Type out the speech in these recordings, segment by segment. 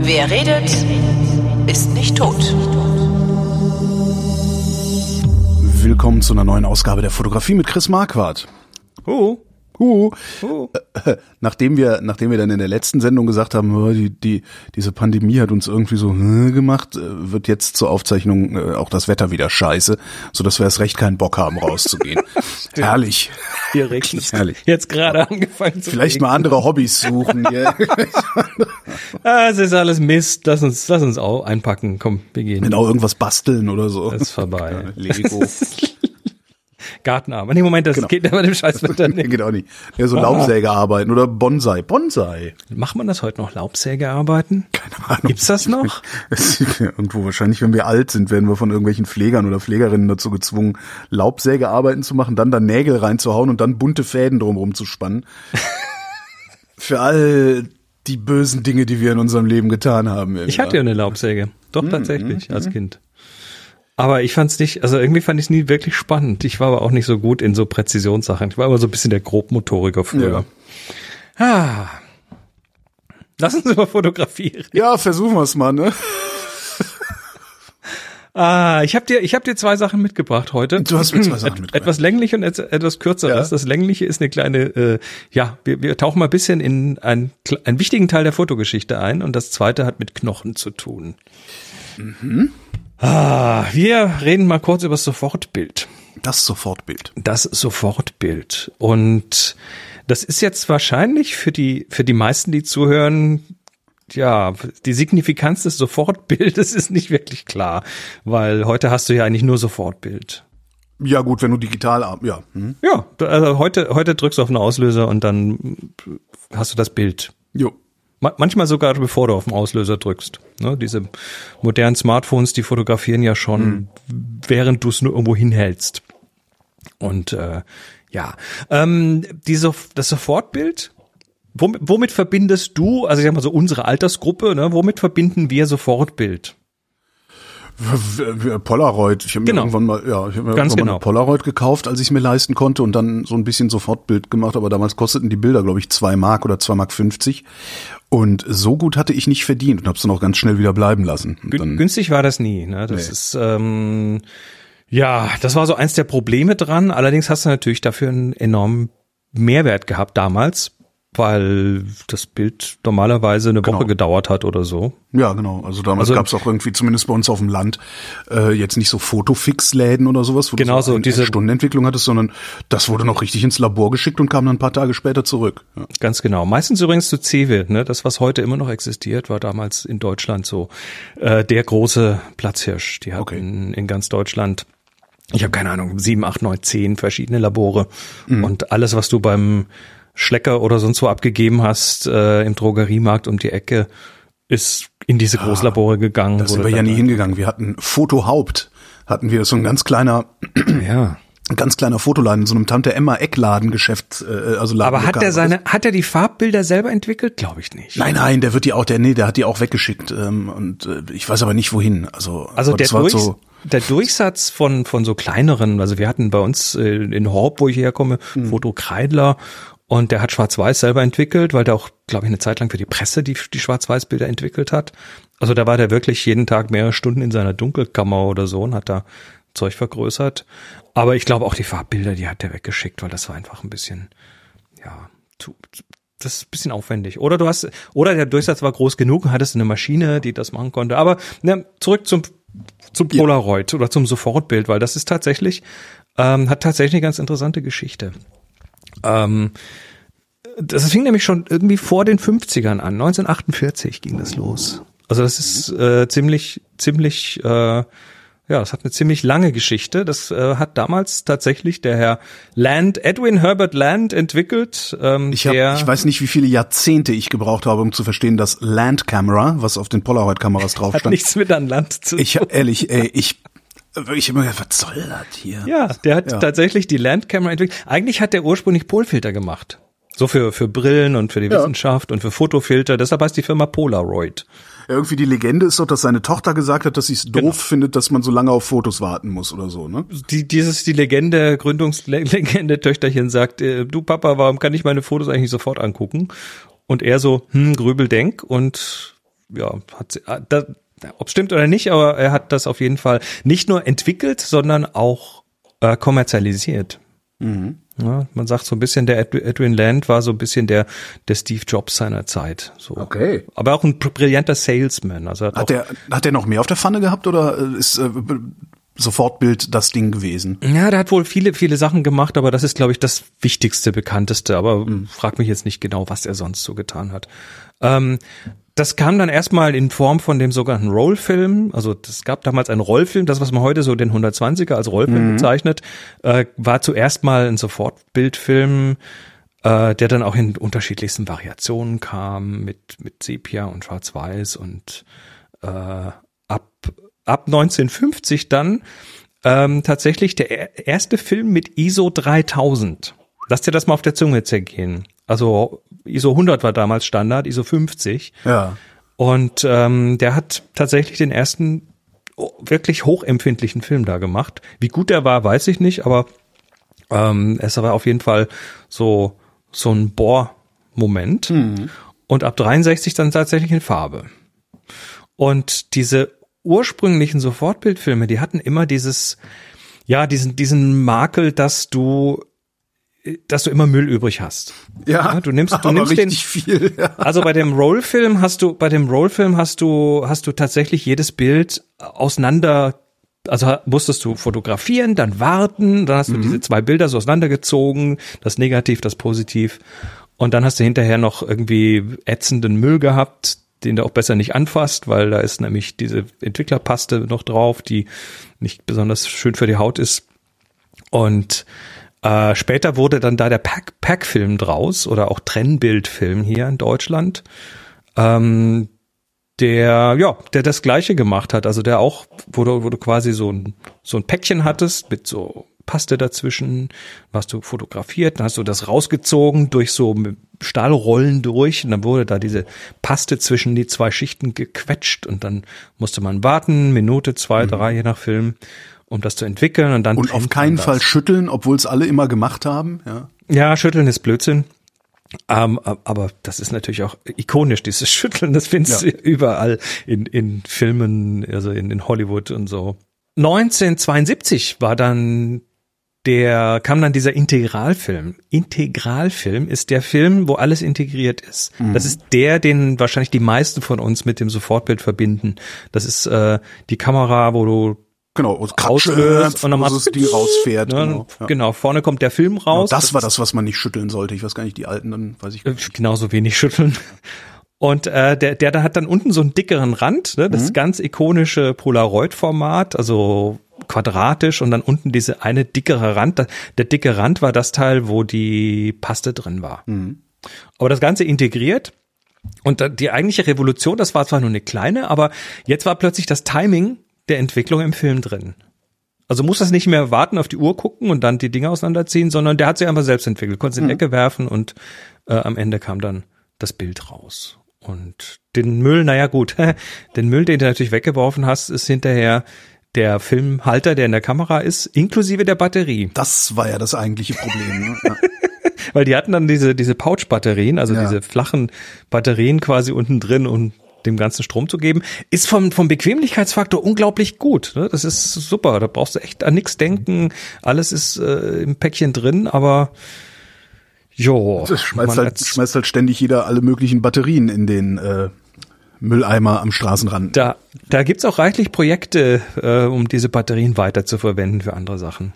Wer redet, ist nicht tot. Willkommen zu einer neuen Ausgabe der Fotografie mit Chris Marquardt. Oh. Uh, nachdem wir, nachdem wir dann in der letzten Sendung gesagt haben, oh, die, die, diese Pandemie hat uns irgendwie so äh, gemacht, äh, wird jetzt zur Aufzeichnung auch das Wetter wieder scheiße, so dass wir erst recht keinen Bock haben, rauszugehen. Herrlich. Hier regnet Herrlich. Jetzt gerade angefangen zu Vielleicht mal andere Hobbys suchen. Ja. Ah, es ist alles Mist. Lass uns, lass uns auch einpacken. Komm, wir gehen. genau, irgendwas basteln oder so. Das ist vorbei. Lego. Gartenarbeit. Nee, Moment, das Genau. geht aber dem Scheißwetter Nee, nicht. geht auch nicht. Ja, so Laubsäge arbeiten oder Bonsai. Bonsai. Macht man das heute noch? Laubsäge arbeiten? Keine Ahnung. Gibt's das noch? Irgendwo wahrscheinlich, wenn wir alt sind, werden wir von irgendwelchen Pflegern oder Pflegerinnen dazu gezwungen, Laubsägearbeiten zu machen, dann da Nägel reinzuhauen und dann bunte Fäden drumherum zu spannen. Für all die bösen Dinge, die wir in unserem Leben getan haben. Ich hatte ja eine Laubsäge. Doch, tatsächlich, als Kind. Aber ich fand's nicht, also irgendwie fand ich es nie wirklich spannend. Ich war aber auch nicht so gut in so Präzisionssachen. Ich war immer so ein bisschen der Grobmotoriker früher. Ah. Lass uns über Fotografie reden. Ja, versuchen wir es mal, ne? Ah, ich habe dir, ich habe dir zwei Sachen mitgebracht heute. Du hast mir zwei Sachen mitgebracht. Etwas länglich und et- etwas kürzeres. Ja. Das längliche ist eine kleine, äh, ja, wir, wir tauchen mal ein bisschen in einen, einen wichtigen Teil der Fotogeschichte ein und das zweite hat mit Knochen zu tun. Mhm. Ah, wir reden mal kurz über das Sofortbild. Das Sofortbild. Das Sofortbild. Und das ist jetzt wahrscheinlich für die, für die meisten, die zuhören, ja, die Signifikanz des Sofortbildes ist nicht wirklich klar, weil heute hast du ja eigentlich nur Sofortbild. Ja gut, wenn du digital, ja. Hm. Ja, also heute, heute drückst du auf den Auslöser und dann hast du das Bild. Jo. Ma- Manchmal sogar bevor du auf den Auslöser drückst. Ne, diese modernen Smartphones, die fotografieren ja schon, während du es nur irgendwo hinhältst. Und äh, ja, ähm, diese, das Sofortbild, womit, womit verbindest du, also ich sag mal so unsere Altersgruppe, ne, womit verbinden wir Sofortbild? Polaroid. Ich habe mir Genau. irgendwann mal, ja, ich habe mir Ganz irgendwann mal genau. eine Polaroid gekauft, als ich es mir leisten konnte und dann so ein bisschen Sofortbild gemacht, aber damals kosteten die Bilder, glaube ich, zwei Mark oder zwei Mark 50 und so gut hatte ich nicht verdient und habe es dann auch ganz schnell wieder bleiben lassen. Dann, günstig war das nie. Ne? Das Nee. ist ähm, ja, das war so eins der Probleme dran. Allerdings hast du natürlich dafür einen enormen Mehrwert gehabt damals, weil das Bild normalerweise eine Woche Genau. gedauert hat oder so. ja, genau. Also damals Also- gab es auch irgendwie, zumindest bei uns auf dem Land, äh, jetzt nicht so Fotofix-Läden oder sowas, wo Genau du so, eine diese- Stundenentwicklung hattest, sondern das wurde noch richtig ins Labor geschickt und kam dann ein paar Tage später zurück. Ja. Ganz genau. Meistens übrigens zu Cewe, ne? Das, was heute immer noch existiert, war damals in Deutschland so äh, der große Platzhirsch. Die hatten Okay. in ganz Deutschland, ich habe keine Ahnung, sieben, acht, neun, zehn verschiedene Labore. Mhm. Und alles, was du beim Schlecker oder sonst wo abgegeben hast, äh, im Drogeriemarkt um die Ecke, ist in diese Großlabore gegangen. Da sind wir ja nie hingegangen. Wir hatten Fotohaupt, hatten wir so ein ganz kleiner Ja. ein ganz kleiner Fotoladen so einem Tante Emma Eckladengeschäft, äh, also Aber hat er seine, hat er die Farbbilder selber entwickelt? Glaube ich nicht. Nein, nein, der wird die auch, der nee, der hat die auch weggeschickt ähm, und äh, ich weiß aber nicht wohin. Also, Also der, das war so, der Durchsatz von, von so kleineren, also wir hatten bei uns äh, in Horb, wo ich herkomme, Hm. Foto Kreidler und der hat Schwarz-Weiß selber entwickelt, weil der auch, glaube ich, eine Zeit lang für die Presse die, die Schwarz-Weiß-Bilder entwickelt hat. Also da war der wirklich jeden Tag mehrere Stunden in seiner Dunkelkammer oder so und hat da Zeug vergrößert. Aber ich glaube auch die Farbbilder, die hat der weggeschickt, weil das war einfach ein bisschen, ja, zu, das ist ein bisschen aufwendig. Oder du hast, oder der Durchsatz war groß genug und hattest eine Maschine, die das machen konnte. Aber ne, zurück zum, zum Polaroid oder zum Sofortbild, weil das ist tatsächlich, ähm, hat tatsächlich eine ganz interessante Geschichte. Ähm, das fing nämlich schon irgendwie vor den 50ern an. 1948 ging das los. Also das ist äh, ziemlich, ziemlich, äh, ja, das hat eine ziemlich lange Geschichte. Das äh, hat damals tatsächlich der Herr Land, Edwin Herbert Land entwickelt. Ähm, ich, hab, der, ich weiß nicht, wie viele Jahrzehnte ich gebraucht habe, um zu verstehen, dass Land Camera, was auf den Polaroid-Kameras drauf hat stand. nichts mit an Land zu tun. Ich ehrlich, ey, ich, ich immer gedacht, was soll das hier? Ja, der hat Ja. tatsächlich die Landcamera entwickelt. Eigentlich hat der ursprünglich Polfilter gemacht. So für, für Brillen und für die Ja. Wissenschaft und für Fotofilter. Deshalb heißt die Firma Polaroid. Ja, irgendwie die Legende ist doch, dass seine Tochter gesagt hat, dass sie es doof Genau. findet, dass man so lange auf Fotos warten muss oder so, ne? Die, dieses, die Legende, Gründungslegende Töchterchen sagt, äh, du Papa, warum kann ich meine Fotos eigentlich sofort angucken? Und er so, hm, Grübeldenk und ja, hat sie, ah, da, ob stimmt oder nicht, aber er hat das auf jeden Fall nicht nur entwickelt, sondern auch äh, kommerzialisiert. Ja, man sagt so ein bisschen, der Ed- Edwin Land war so ein bisschen der, der Steve Jobs seiner Zeit. So. Okay. Aber auch ein br- brillanter Salesman. Also hat, Hat der, hat der noch mehr auf der Pfanne gehabt oder äh, ist äh, Sofortbild das Ding gewesen? Ja, der hat wohl viele, viele Sachen gemacht, aber das ist, glaube ich, das wichtigste, bekannteste. Aber frag mich jetzt nicht genau, was er sonst so getan hat. Ähm, das kam dann erstmal in Form von dem sogenannten Rollfilm. Also es gab damals einen Rollfilm, das, was man heute so den 120er als Rollfilm bezeichnet, äh, war zuerst mal ein Sofortbildfilm, äh, der dann auch in unterschiedlichsten Variationen kam, mit, mit Sepia und Schwarz-Weiß und äh, ab, ab 1950 dann ähm, tatsächlich der er- erste Film mit ISO 3000. Lass dir das mal auf der Zunge zergehen. Also ISO 100 war damals Standard, ISO 50. Ja. Und ähm, der hat tatsächlich den ersten wirklich hochempfindlichen Film da gemacht. Wie gut der war, weiß ich nicht, aber ähm, es war auf jeden Fall so so ein Bohr-Moment. Und ab 63 dann tatsächlich in Farbe. Und diese ursprünglichen Sofortbildfilme, die hatten immer dieses, ja, diesen, diesen Makel, dass du, dass du immer Müll übrig hast. Ja, Ja, du nimmst- du nimmst den- viel. Ja. Also bei dem Rollfilm hast du, bei dem Rollfilm hast du, hast du tatsächlich jedes Bild auseinander, also musstest du fotografieren, dann warten, dann hast du diese zwei Bilder so auseinandergezogen, das Negativ, das Positiv. Und dann hast du hinterher noch irgendwie ätzenden Müll gehabt, den du auch besser nicht anfasst, weil da ist nämlich diese Entwicklerpaste noch drauf, die nicht besonders schön für die Haut ist. Und äh, später wurde dann da der Pack- Pack-Film draus oder auch Trennbildfilm hier in Deutschland, ähm, der ja, der das gleiche gemacht hat, also der auch, wo du, wo du quasi so ein so ein Päckchen hattest mit so Paste dazwischen, hast du fotografiert, dann hast du das rausgezogen durch so Stahlrollen durch und dann wurde da diese Paste zwischen die zwei Schichten gequetscht und dann musste man warten, Minute, zwei, drei, je nach Film, um das zu entwickeln und dann Und auf keinen. Fall schütteln, obwohl es alle immer gemacht haben. Ja. Ja, schütteln ist Blödsinn. Ähm, aber das ist natürlich auch ikonisch, dieses Schütteln, das findest Ja. du überall in, in Filmen, also in, in Hollywood und so. 1972 war dann der, kam dann dieser Integralfilm. Integralfilm ist der Film, wo alles integriert ist. Das ist der, den wahrscheinlich die meisten von uns mit dem Sofortbild verbinden. Das ist äh, die Kamera, wo du Genau, und Auslöst und dann das Ding rausfährt. ne, Genau, ja. genau, vorne kommt der Film raus. Das war das, was man nicht schütteln sollte. Ich weiß gar nicht, die alten, dann weiß ich. Äh, genauso wenig schütteln. Und äh, der, der da hat dann unten so einen dickeren Rand, ne? das ganz ikonische Polaroid-Format, also quadratisch und dann unten diese eine dickere Rand. Der dicke Rand war das Teil, wo die Paste drin war. Aber das Ganze integriert. Und da- die eigentliche Revolution, das war zwar nur eine kleine, aber jetzt war plötzlich das Timing der Entwicklung im Film drin. Also muss das nicht mehr warten, auf die Uhr gucken und dann die Dinge auseinanderziehen, sondern der hat sich einfach selbst entwickelt, konnte es in die Ecke werfen und äh, am Ende kam dann das Bild raus. Und den Müll, naja gut, den Müll, den du natürlich weggeworfen hast, ist hinterher der Filmhalter, der in der Kamera ist, inklusive der Batterie. Das war ja das eigentliche Problem. Ne? Ja. Weil die hatten dann diese, diese Pouch-Batterien, also Ja. diese flachen Batterien quasi unten drin, um dem ganzen Strom zu geben, ist vom, vom Bequemlichkeitsfaktor unglaublich gut. Ne? Das ist super. Da brauchst du echt an nichts denken. Alles ist äh, im Päckchen drin, aber jo. Das schmeißt halt, schmeißt halt ständig jeder alle möglichen Batterien in den äh, Mülleimer am Straßenrand. da, da gibt's auch reichlich Projekte, äh, um diese Batterien weiter zu verwenden für andere Sachen.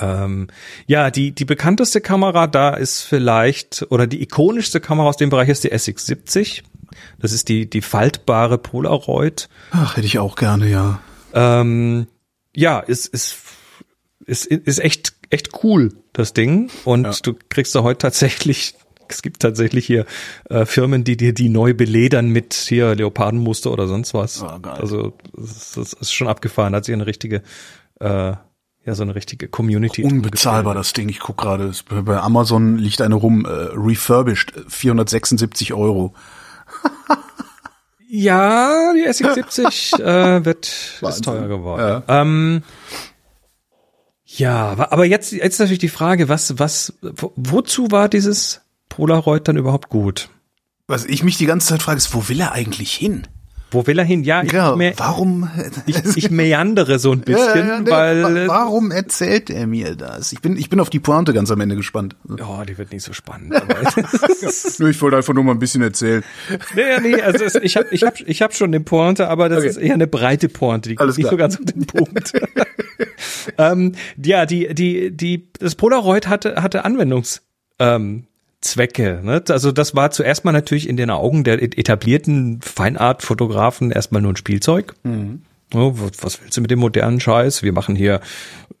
Ähm, ja, die, die bekannteste Kamera da ist vielleicht, oder die ikonischste Kamera aus dem Bereich ist die SX70. Das ist die, die faltbare Polaroid. Ach, hätte ich auch gerne, ja. Ähm, ja, ist, ist, ist, ist echt, echt cool, das Ding. Und Ja. du kriegst da heute tatsächlich, es gibt tatsächlich hier äh, Firmen, die dir die neu beledern mit hier Leopardenmuster oder sonst was. Geil. Also das, das ist schon abgefahren, hat sich eine richtige, äh, ja so eine richtige Community. Unbezahlbar das Ding. Ich guck gerade, bei Amazon liegt eine rum, äh, refurbished, 476 Euro. Ja, die SX70 äh, wird ist teuer geworden. Ähm, ja, aber jetzt jetzt natürlich die Frage, was was wo, wozu war dieses Polaroid dann überhaupt gut? Was ich mich die ganze Zeit frage, ist, wo will er eigentlich hin? Wo will er hin? Ja, ich, Ja, me warum? ich, ich meandere so ein bisschen, Ja, ja, nee, weil wa- warum erzählt er mir das? Ich bin, ich bin auf die Pointe ganz am Ende gespannt. oh, die wird nicht so spannend. Nö, ich wollte einfach nur mal ein bisschen erzählen. nee, nee, also es, ich habe ich hab, ich hab schon eine Pointe, aber das Okay. ist eher eine breite Pointe, die Alles nicht so klar. ganz auf den Punkt. ähm, ja, die, die, die, das Polaroid hatte, hatte Anwendungs, ähm, Zwecke. Ne? Also das war zuerst mal natürlich in den Augen der etablierten Feinart-Fotografen erstmal nur ein Spielzeug. Oh, was willst du mit dem modernen Scheiß? Wir machen hier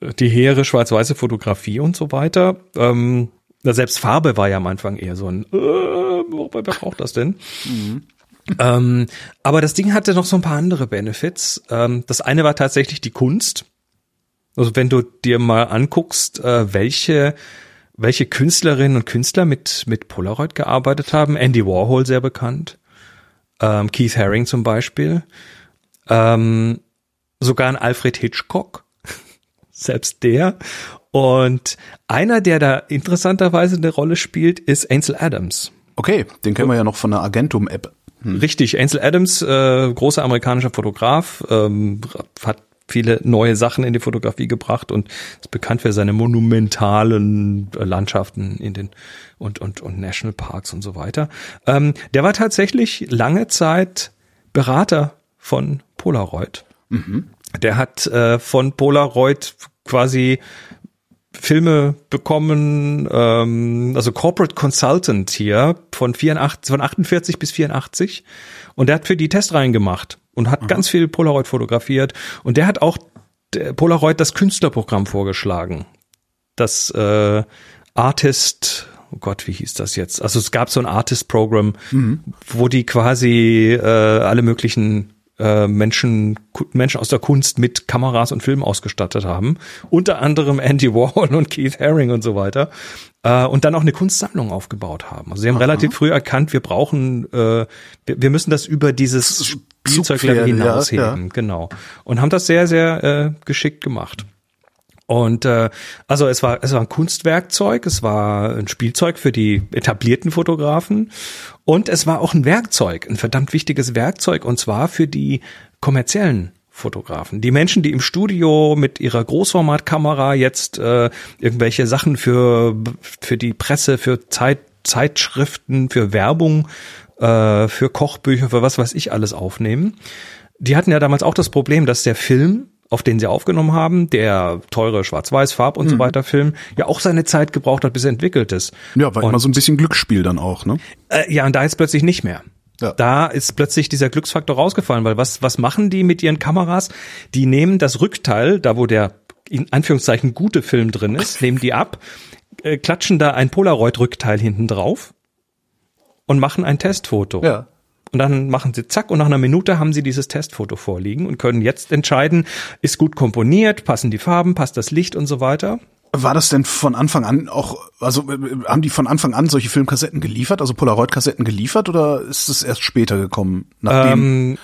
äh, die hehre schwarz-weiße Fotografie und so weiter. Ähm, selbst Farbe war ja am Anfang eher so ein, äh, wobei, wer braucht das denn? Ähm, aber das Ding hatte noch so ein paar andere Benefits. Ähm, das eine war tatsächlich die Kunst. Also wenn du dir mal anguckst, äh, welche welche Künstlerinnen und Künstler mit mit Polaroid gearbeitet haben, Andy Warhol sehr bekannt, ähm, Keith Haring zum Beispiel, ähm, sogar ein Alfred Hitchcock, selbst der. Und einer, der da interessanterweise eine Rolle spielt, ist Ansel Adams. Okay, den kennen wir ja noch von der Agentum-App. Richtig, Ansel Adams, äh, großer amerikanischer Fotograf, ähm, hat viele neue Sachen in die Fotografie gebracht und ist bekannt für seine monumentalen äh, Landschaften in den und und und Nationalparks und so weiter. Ähm, der war tatsächlich lange Zeit Berater von Polaroid. Der hat äh, von Polaroid quasi Filme bekommen, ähm, also Corporate Consultant hier von 84, von 48 bis 84 und der hat für die Testreihen gemacht und hat ganz viel Polaroid fotografiert und der hat auch der Polaroid das Künstlerprogramm vorgeschlagen. Das äh, Artist, oh Gott, wie hieß das jetzt? Also es gab so ein Artist-Programm, wo die quasi äh, alle möglichen äh, Menschen, Menschen aus der Kunst mit Kameras und Filmen ausgestattet haben. Unter anderem Andy Warhol und Keith Haring und so weiter. Äh, und dann auch eine Kunstsammlung aufgebaut haben. Also sie haben relativ früh erkannt, wir brauchen, äh, wir, wir müssen das über dieses Spielzeuglevel Zugpferde, ja, hinausheben. Genau. Und haben das sehr, sehr äh, geschickt gemacht. Und äh, also es war es war ein Kunstwerkzeug, es war ein Spielzeug für die etablierten Fotografen und es war auch ein Werkzeug, ein verdammt wichtiges Werkzeug und zwar für die kommerziellen Fotografen. Die Menschen, die im Studio mit ihrer Großformatkamera jetzt äh, irgendwelche Sachen für für die Presse, für Zeit, Zeitschriften, für Werbung, äh, für Kochbücher, für was weiß ich alles aufnehmen. Die hatten ja damals auch das Problem, dass der Film auf den sie aufgenommen haben, der teure Schwarz-Weiß-Farb und so weiter Film, ja auch seine Zeit gebraucht hat, bis er entwickelt ist. Ja, war und, immer so ein bisschen Glücksspiel dann auch, ne? äh, ja, und da jetzt plötzlich nicht mehr. Ja. Da ist plötzlich dieser Glücksfaktor rausgefallen, weil was, was machen die mit ihren Kameras? Die nehmen das Rückteil, da wo der in Anführungszeichen gute Film drin ist, nehmen die ab, äh, klatschen da ein Polaroid-Rückteil hinten drauf und machen ein Testfoto. Ja. Und dann machen sie zack und nach einer Minute haben sie dieses Testfoto vorliegen und können jetzt entscheiden, ist gut komponiert, passen die Farben, passt das Licht und so weiter. War das denn von Anfang an auch, also äh, haben die von Anfang an solche Filmkassetten geliefert, also Polaroid-Kassetten geliefert oder ist es erst später gekommen? Nachdem, Ähm,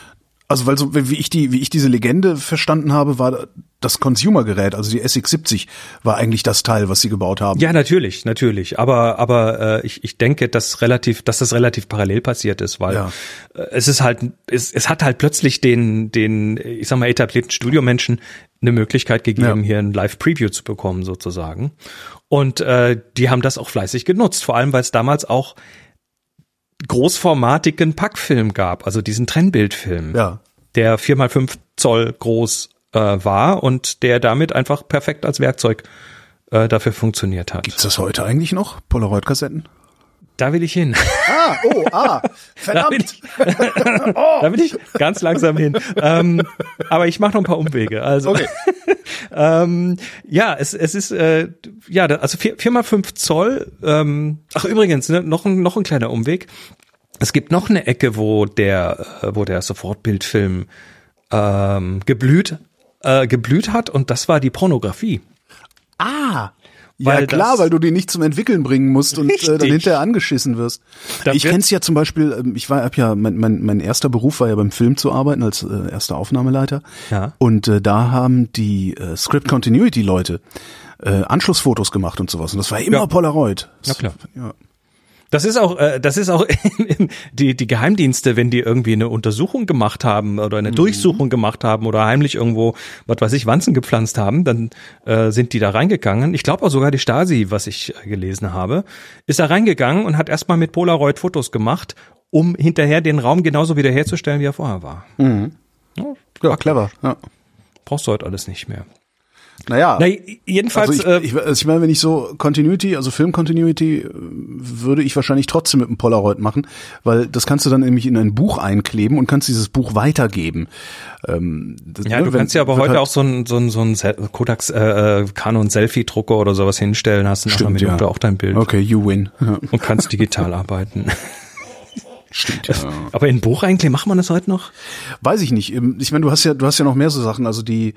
also weil so wie ich die, wie ich diese Legende verstanden habe, war das Consumer-Gerät, also die SX70, war eigentlich das Teil, was sie gebaut haben. Ja, natürlich, natürlich. Aber aber äh, ich, ich denke, dass relativ, dass das relativ parallel passiert ist, weil Ja. es ist halt, es, es hat halt plötzlich den den, ich sag mal etablierten Studiomenschen eine Möglichkeit gegeben, Ja. hier ein Live-Preview zu bekommen sozusagen. Und äh, die haben das auch fleißig genutzt, vor allem weil es damals auch großformatigen Packfilm gab, also diesen Trennbildfilm Ja. der 4x5 Zoll groß äh, war und der damit einfach perfekt als Werkzeug äh, dafür funktioniert hat. Ist das heute eigentlich noch? Polaroid-Kassetten? Da will ich hin. Ah, oh, ah, Da will ich, da will ich ganz langsam hin. Ähm, aber ich mache noch ein paar Umwege. Also Okay. ähm, ja, es, es ist äh, ja also 4, 4x5 Zoll. Ähm, ach übrigens ne, noch ein noch ein kleiner Umweg. Es gibt noch eine Ecke, wo der äh, wo der Sofortbildfilm ähm, geblüht äh, geblüht hat und das war die Pornografie. Ah. Ja klar, weil du die nicht zum Entwickeln bringen musst und äh, dann hinterher angeschissen wirst. Da ich kenn's ja zum Beispiel, ähm, ich war hab ja, mein, mein, mein erster Beruf war ja beim Film zu arbeiten als äh, erster Aufnahmeleiter. Ja. Und äh, da haben die äh, Script Continuity Leute äh, Anschlussfotos gemacht und sowas. Und das war immer Ja. Polaroid. Na klar. Ja. Das ist auch, äh, das ist auch die, die Geheimdienste, wenn die irgendwie eine Untersuchung gemacht haben oder eine Durchsuchung gemacht haben oder heimlich irgendwo, was weiß ich, Wanzen gepflanzt haben, dann äh, sind die da reingegangen. Ich glaube auch sogar die Stasi, was ich äh, gelesen habe, ist da reingegangen und hat erstmal mit Polaroid Fotos gemacht, um hinterher den Raum genauso wiederherzustellen, wie er vorher war. Ja, clever. Ja. Brauchst du heute alles nicht mehr. Naja. Na, jedenfalls, Also ich, äh, ich, also ich meine, wenn ich so Continuity, also Film-Continuity, äh, würde ich wahrscheinlich trotzdem mit einem Polaroid machen, weil das kannst du dann nämlich in ein Buch einkleben und kannst dieses Buch weitergeben. Ähm, das- Ja, ne, du wenn- kannst ja aber heute halt- auch so ein, so ein, so ein Sel- Kodak äh, äh, Canon Selfie Drucker oder sowas hinstellen, hast du Stimmt, mit dem ja. auch dein Bild Okay, you win. Ja, und kannst digital arbeiten. Stimmt, ja. Aber in Buch eigentlich macht man das heute noch? Weiß ich nicht. Ähm, Ich meine, du hast ja, du hast ja noch mehr so Sachen. Also die,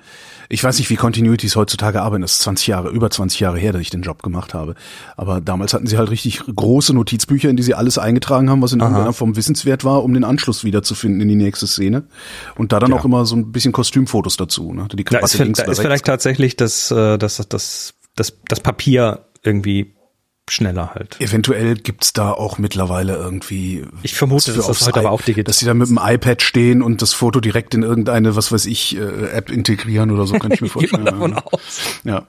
ich weiß nicht, wie Continuities heutzutage arbeiten. Das ist 20 Jahre, über 20 Jahre her, dass ich den Job gemacht habe. Aber damals hatten sie halt richtig große Notizbücher, in die sie alles eingetragen haben, was in irgendeiner Form wissenswert war, um den Anschluss wiederzufinden in die nächste Szene. Und da dann Ja. auch immer so ein bisschen Kostümfotos dazu. Ne? Die Da Krawatte ist, links da ist vielleicht tatsächlich das, äh, das, das, das, das Papier irgendwie schneller halt. Eventuell gibt's da auch mittlerweile irgendwie. Ich vermute, dass das heute aber auch digital Dass sie da mit dem iPad stehen und das Foto direkt in irgendeine, was weiß ich, äh, App integrieren oder so, kann ich mir Geht man vorstellen. davon aus. ja.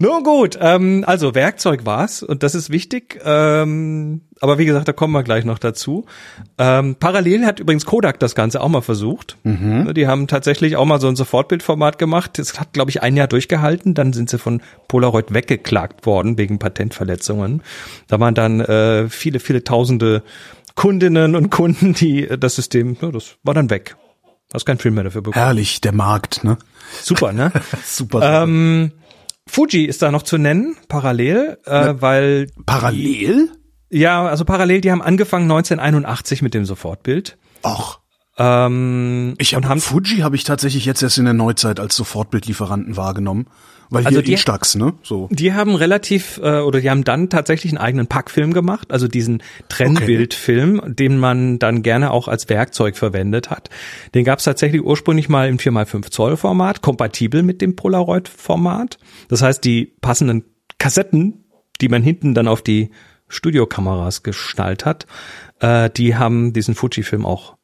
Nun gut, ähm, also Werkzeug war's und das ist wichtig. Ähm, aber wie gesagt, da kommen wir gleich noch dazu. Ähm, parallel hat übrigens Kodak das Ganze auch mal versucht. Die haben tatsächlich auch mal so ein Sofortbildformat gemacht. Das hat, glaube ich, ein Jahr durchgehalten. Dann sind sie von Polaroid weggeklagt worden wegen Patentverletzungen. Da waren dann äh, viele, viele Tausende Kundinnen und Kunden, die äh, das System, ja, das war dann weg. Hast keinen Film mehr dafür bekommen. Herrlich, der Markt, ne? Super, ne? Super. Ähm, Fuji ist da noch zu nennen, parallel, äh, weil Parallel? ja, also parallel, die haben angefangen 1981 mit dem Sofortbild. Och. Ähm, Ich und habe haben Fuji habe ich tatsächlich jetzt erst in der Neuzeit als Sofortbildlieferanten wahrgenommen, weil Also hier die- Instax, ne? So. die haben relativ äh, oder die haben dann tatsächlich einen eigenen Packfilm gemacht, also diesen Trennbildfilm, den man dann gerne auch als Werkzeug verwendet hat. Den gab es tatsächlich ursprünglich mal im 4x5 Zoll Format, kompatibel mit dem Polaroid Format. Das heißt, die passenden Kassetten, die man hinten dann auf die Studiokameras geschnallt hat, äh, die haben diesen Fuji-Film auch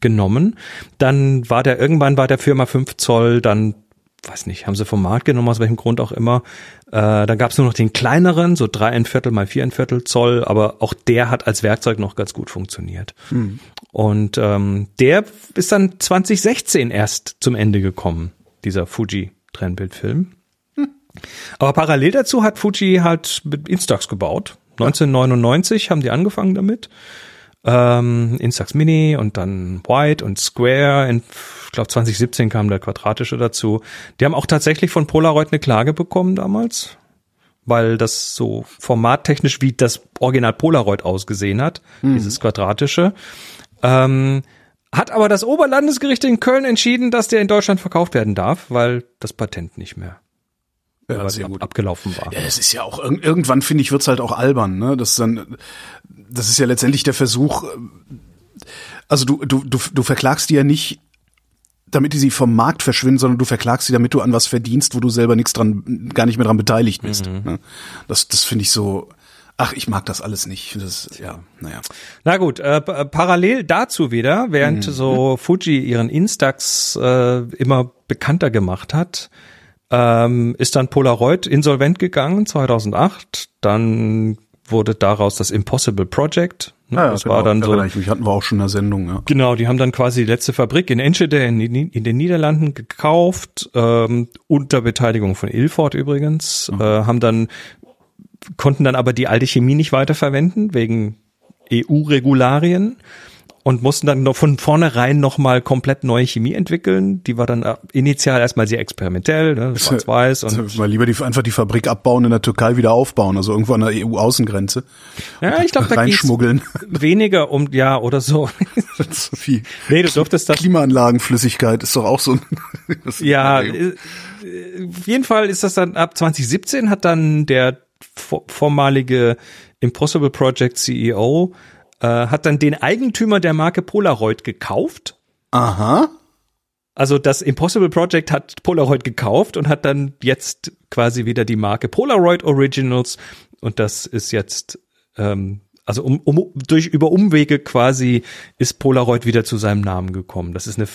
genommen. Dann war der irgendwann war der Firma 5 Zoll dann weiß nicht, haben sie vom Markt genommen, aus welchem Grund auch immer. Äh, dann gab es nur noch den kleineren, so drei ein Viertel mal vier ein Viertel Zoll, aber auch der hat als Werkzeug noch ganz gut funktioniert. Und ähm, der ist dann 2016 erst zum Ende gekommen, dieser Fuji Trennbildfilm. Aber parallel dazu hat Fuji halt mit Instax gebaut. 1999 haben die angefangen damit. Ähm, Instax Mini und dann White und Square. In, ich glaube 2017 kam der quadratische dazu. Die haben auch tatsächlich von Polaroid eine Klage bekommen damals, weil das so formattechnisch wie das Original Polaroid ausgesehen hat, dieses quadratische. Ähm, hat aber das Oberlandesgericht in Köln entschieden, dass der in Deutschland verkauft werden darf, weil das Patent nicht mehr Ja, sehr ab, gut. abgelaufen war. Ja, es ist ja auch irg- irgendwann finde ich wird's halt auch albern, ne? Das ist dann das ist ja letztendlich der Versuch äh, also du du du du verklagst die ja nicht damit die sie vom Markt verschwinden, sondern du verklagst sie, damit du an was verdienst, wo du selber nichts dran, gar nicht mehr dran beteiligt bist. Ne? Das, das finde ich so. Ach, ich mag das alles nicht. Das, ja, naja. Na gut, äh, pa- parallel dazu wieder, während so Fuji ihren Instax äh, immer bekannter gemacht hat, ähm, ist dann Polaroid insolvent gegangen 2008. Dann wurde daraus das Impossible Project. Ne? Ja, das genau, war dann so. Ich hatten wir auch schon in der Sendung. Ja. Genau, die haben dann quasi die letzte Fabrik in Enschede in, in den Niederlanden gekauft, ähm, unter Beteiligung von Ilford übrigens, äh, haben dann, konnten dann aber die alte Chemie nicht weiterverwenden, wegen EU-Regularien und mussten dann noch von vornherein nochmal komplett neue Chemie entwickeln. Die war dann äh, initial erstmal sehr experimentell, ne, schwarz-weiß. Und mal lieber die, einfach die Fabrik abbauen, in der Türkei wieder aufbauen, also irgendwo an der EU-Außengrenze. Ja, ich glaube, da reinschmuggeln. weniger um, ja, oder so. so viel. Nee, du durftest das. Klimaanlagenflüssigkeit ist doch auch so ein. ja, äh, auf jeden Fall ist das dann ab 2017 hat dann der vormalige Impossible Project CEO äh, hat dann den Eigentümer der Marke Polaroid gekauft. Aha. Also das Impossible Project hat Polaroid gekauft und hat dann jetzt quasi wieder die Marke Polaroid Originals und das ist jetzt ähm, also um, um, durch über Umwege quasi ist Polaroid wieder zu seinem Namen gekommen. Das ist eine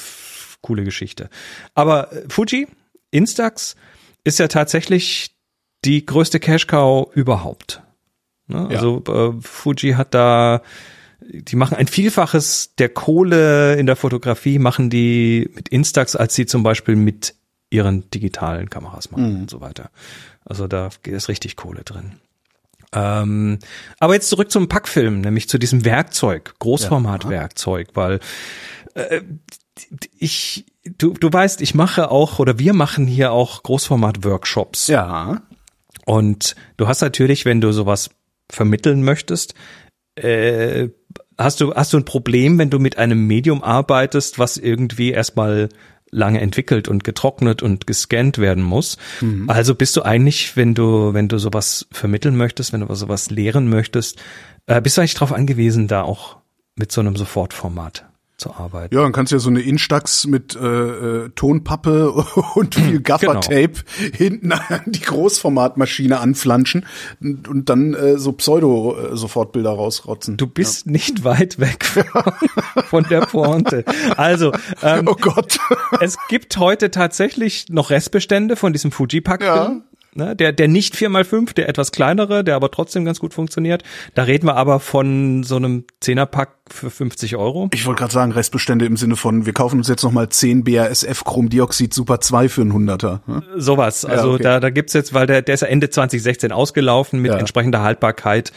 coole Geschichte. Aber äh, Fuji, Instax ist ja tatsächlich die größte Cash Cow überhaupt. Ne? Ja. Also äh, Fuji hat da die machen ein Vielfaches der Kohle in der Fotografie, machen die mit Instax, als sie zum Beispiel mit ihren digitalen Kameras machen mhm. und so weiter. Also da ist richtig Kohle drin. Ähm, aber jetzt zurück zum Packfilm, nämlich zu diesem Werkzeug, Großformatwerkzeug, weil äh, ich, du, du weißt, ich mache auch oder wir machen hier auch Großformat-Workshops. Ja. Und du hast natürlich, wenn du sowas vermitteln möchtest, äh, hast du, hast du ein Problem, wenn du mit einem Medium arbeitest, was irgendwie erstmal lange entwickelt und getrocknet und gescannt werden muss. Mhm. Also bist du eigentlich, wenn du, wenn du sowas vermitteln möchtest, wenn du sowas lehren möchtest, äh, bist du eigentlich darauf angewiesen, da auch mit so einem Sofortformat zu arbeiten. Ja, dann kannst du ja so eine Instax mit äh, äh, Tonpappe und viel genau. Gaffertape genau. hinten an die Großformatmaschine anflanschen und, dann äh, so Pseudo-Sofortbilder äh, rausrotzen. Du bist ja. nicht weit weg von, von der Pointe. Also, ähm, oh Gott. es gibt heute tatsächlich noch Restbestände von diesem Fuji-Pack-Film. Ja. Ne, der, der nicht 4x5, der etwas kleinere, der aber trotzdem ganz gut funktioniert. Da reden wir aber von so einem Zehnerpack für 50 Euro. Ich wollte gerade sagen, Restbestände im Sinne von, wir kaufen uns jetzt nochmal 10 BASF Chromdioxid Super 2 für einen Hunderter. Ne? Sowas. Also ja, okay. da, da gibt's jetzt, weil der, der ist ja Ende 2016 ausgelaufen mit ja. entsprechender Haltbarkeit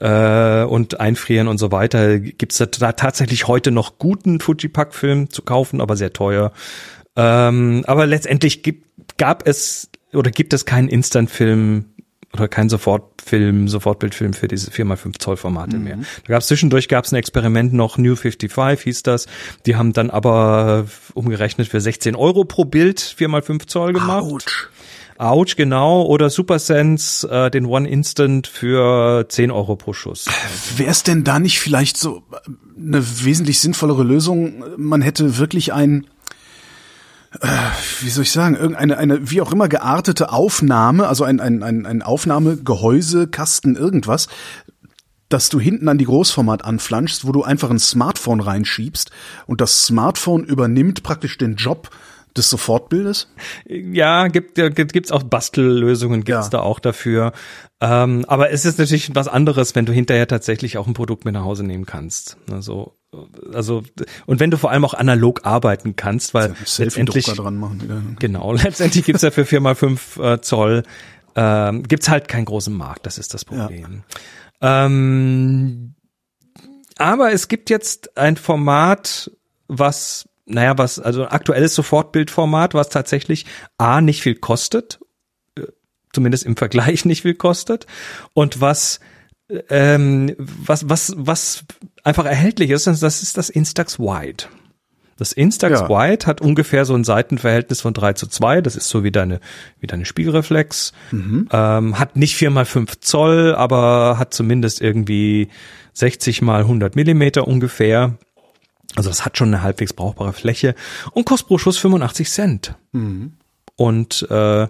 äh, und Einfrieren und so weiter. Gibt's da, da tatsächlich heute noch guten Fujipack-Film zu kaufen, aber sehr teuer. Ähm, aber letztendlich gibt, gab es oder gibt es keinen Instant-Film oder keinen Sofortfilm, Sofortbildfilm für diese 4x5 Zoll Formate mhm. mehr. Da gab es zwischendurch gab es ein Experiment noch, New 55 hieß das. Die haben dann aber umgerechnet für 16 Euro pro Bild 4x5 Zoll gemacht. Autsch. Ouch, genau. Oder SuperSense, äh, den One Instant für 10 Euro pro Schuss. Wäre es denn da nicht vielleicht so eine wesentlich sinnvollere Lösung? Man hätte wirklich ein äh, wie soll ich sagen, irgendeine eine wie auch immer geartete Aufnahme, also ein ein ein, ein Aufnahmegehäuse, Kasten, irgendwas, dass du hinten an die Großformat anflanschst, wo du einfach ein Smartphone reinschiebst und das Smartphone übernimmt praktisch den Job des Sofortbildes? Ja, gibt gibt's auch Bastellösungen, gibt's ja. da auch dafür. Ähm, aber es ist natürlich was anderes, wenn du hinterher tatsächlich auch ein Produkt mit nach Hause nehmen kannst. Also, also und wenn du vor allem auch analog arbeiten kannst, weil ja, letztendlich machen. Wieder. Genau, letztendlich gibt's ja für 4x5 äh, Zoll ähm, gibt's halt keinen großen Markt. Das ist das Problem. Ja. Ähm, aber es gibt jetzt ein Format, was naja, was, also ein aktuelles Sofortbildformat, was tatsächlich A, nicht viel kostet, äh, zumindest im Vergleich nicht viel kostet, und was, ähm, was, was, was einfach erhältlich ist, das ist das Instax Wide. Das Instax ja. Wide hat ungefähr so ein Seitenverhältnis von 3 zu 2. Das ist so wie deine, wie deine Spiegelreflex. Mhm. Ähm, hat nicht 4 mal 5 Zoll, aber hat zumindest irgendwie 60 mal 100 Millimeter ungefähr. Also das hat schon eine halbwegs brauchbare Fläche und kostet pro Schuss 85 Cent. Mhm. Und äh,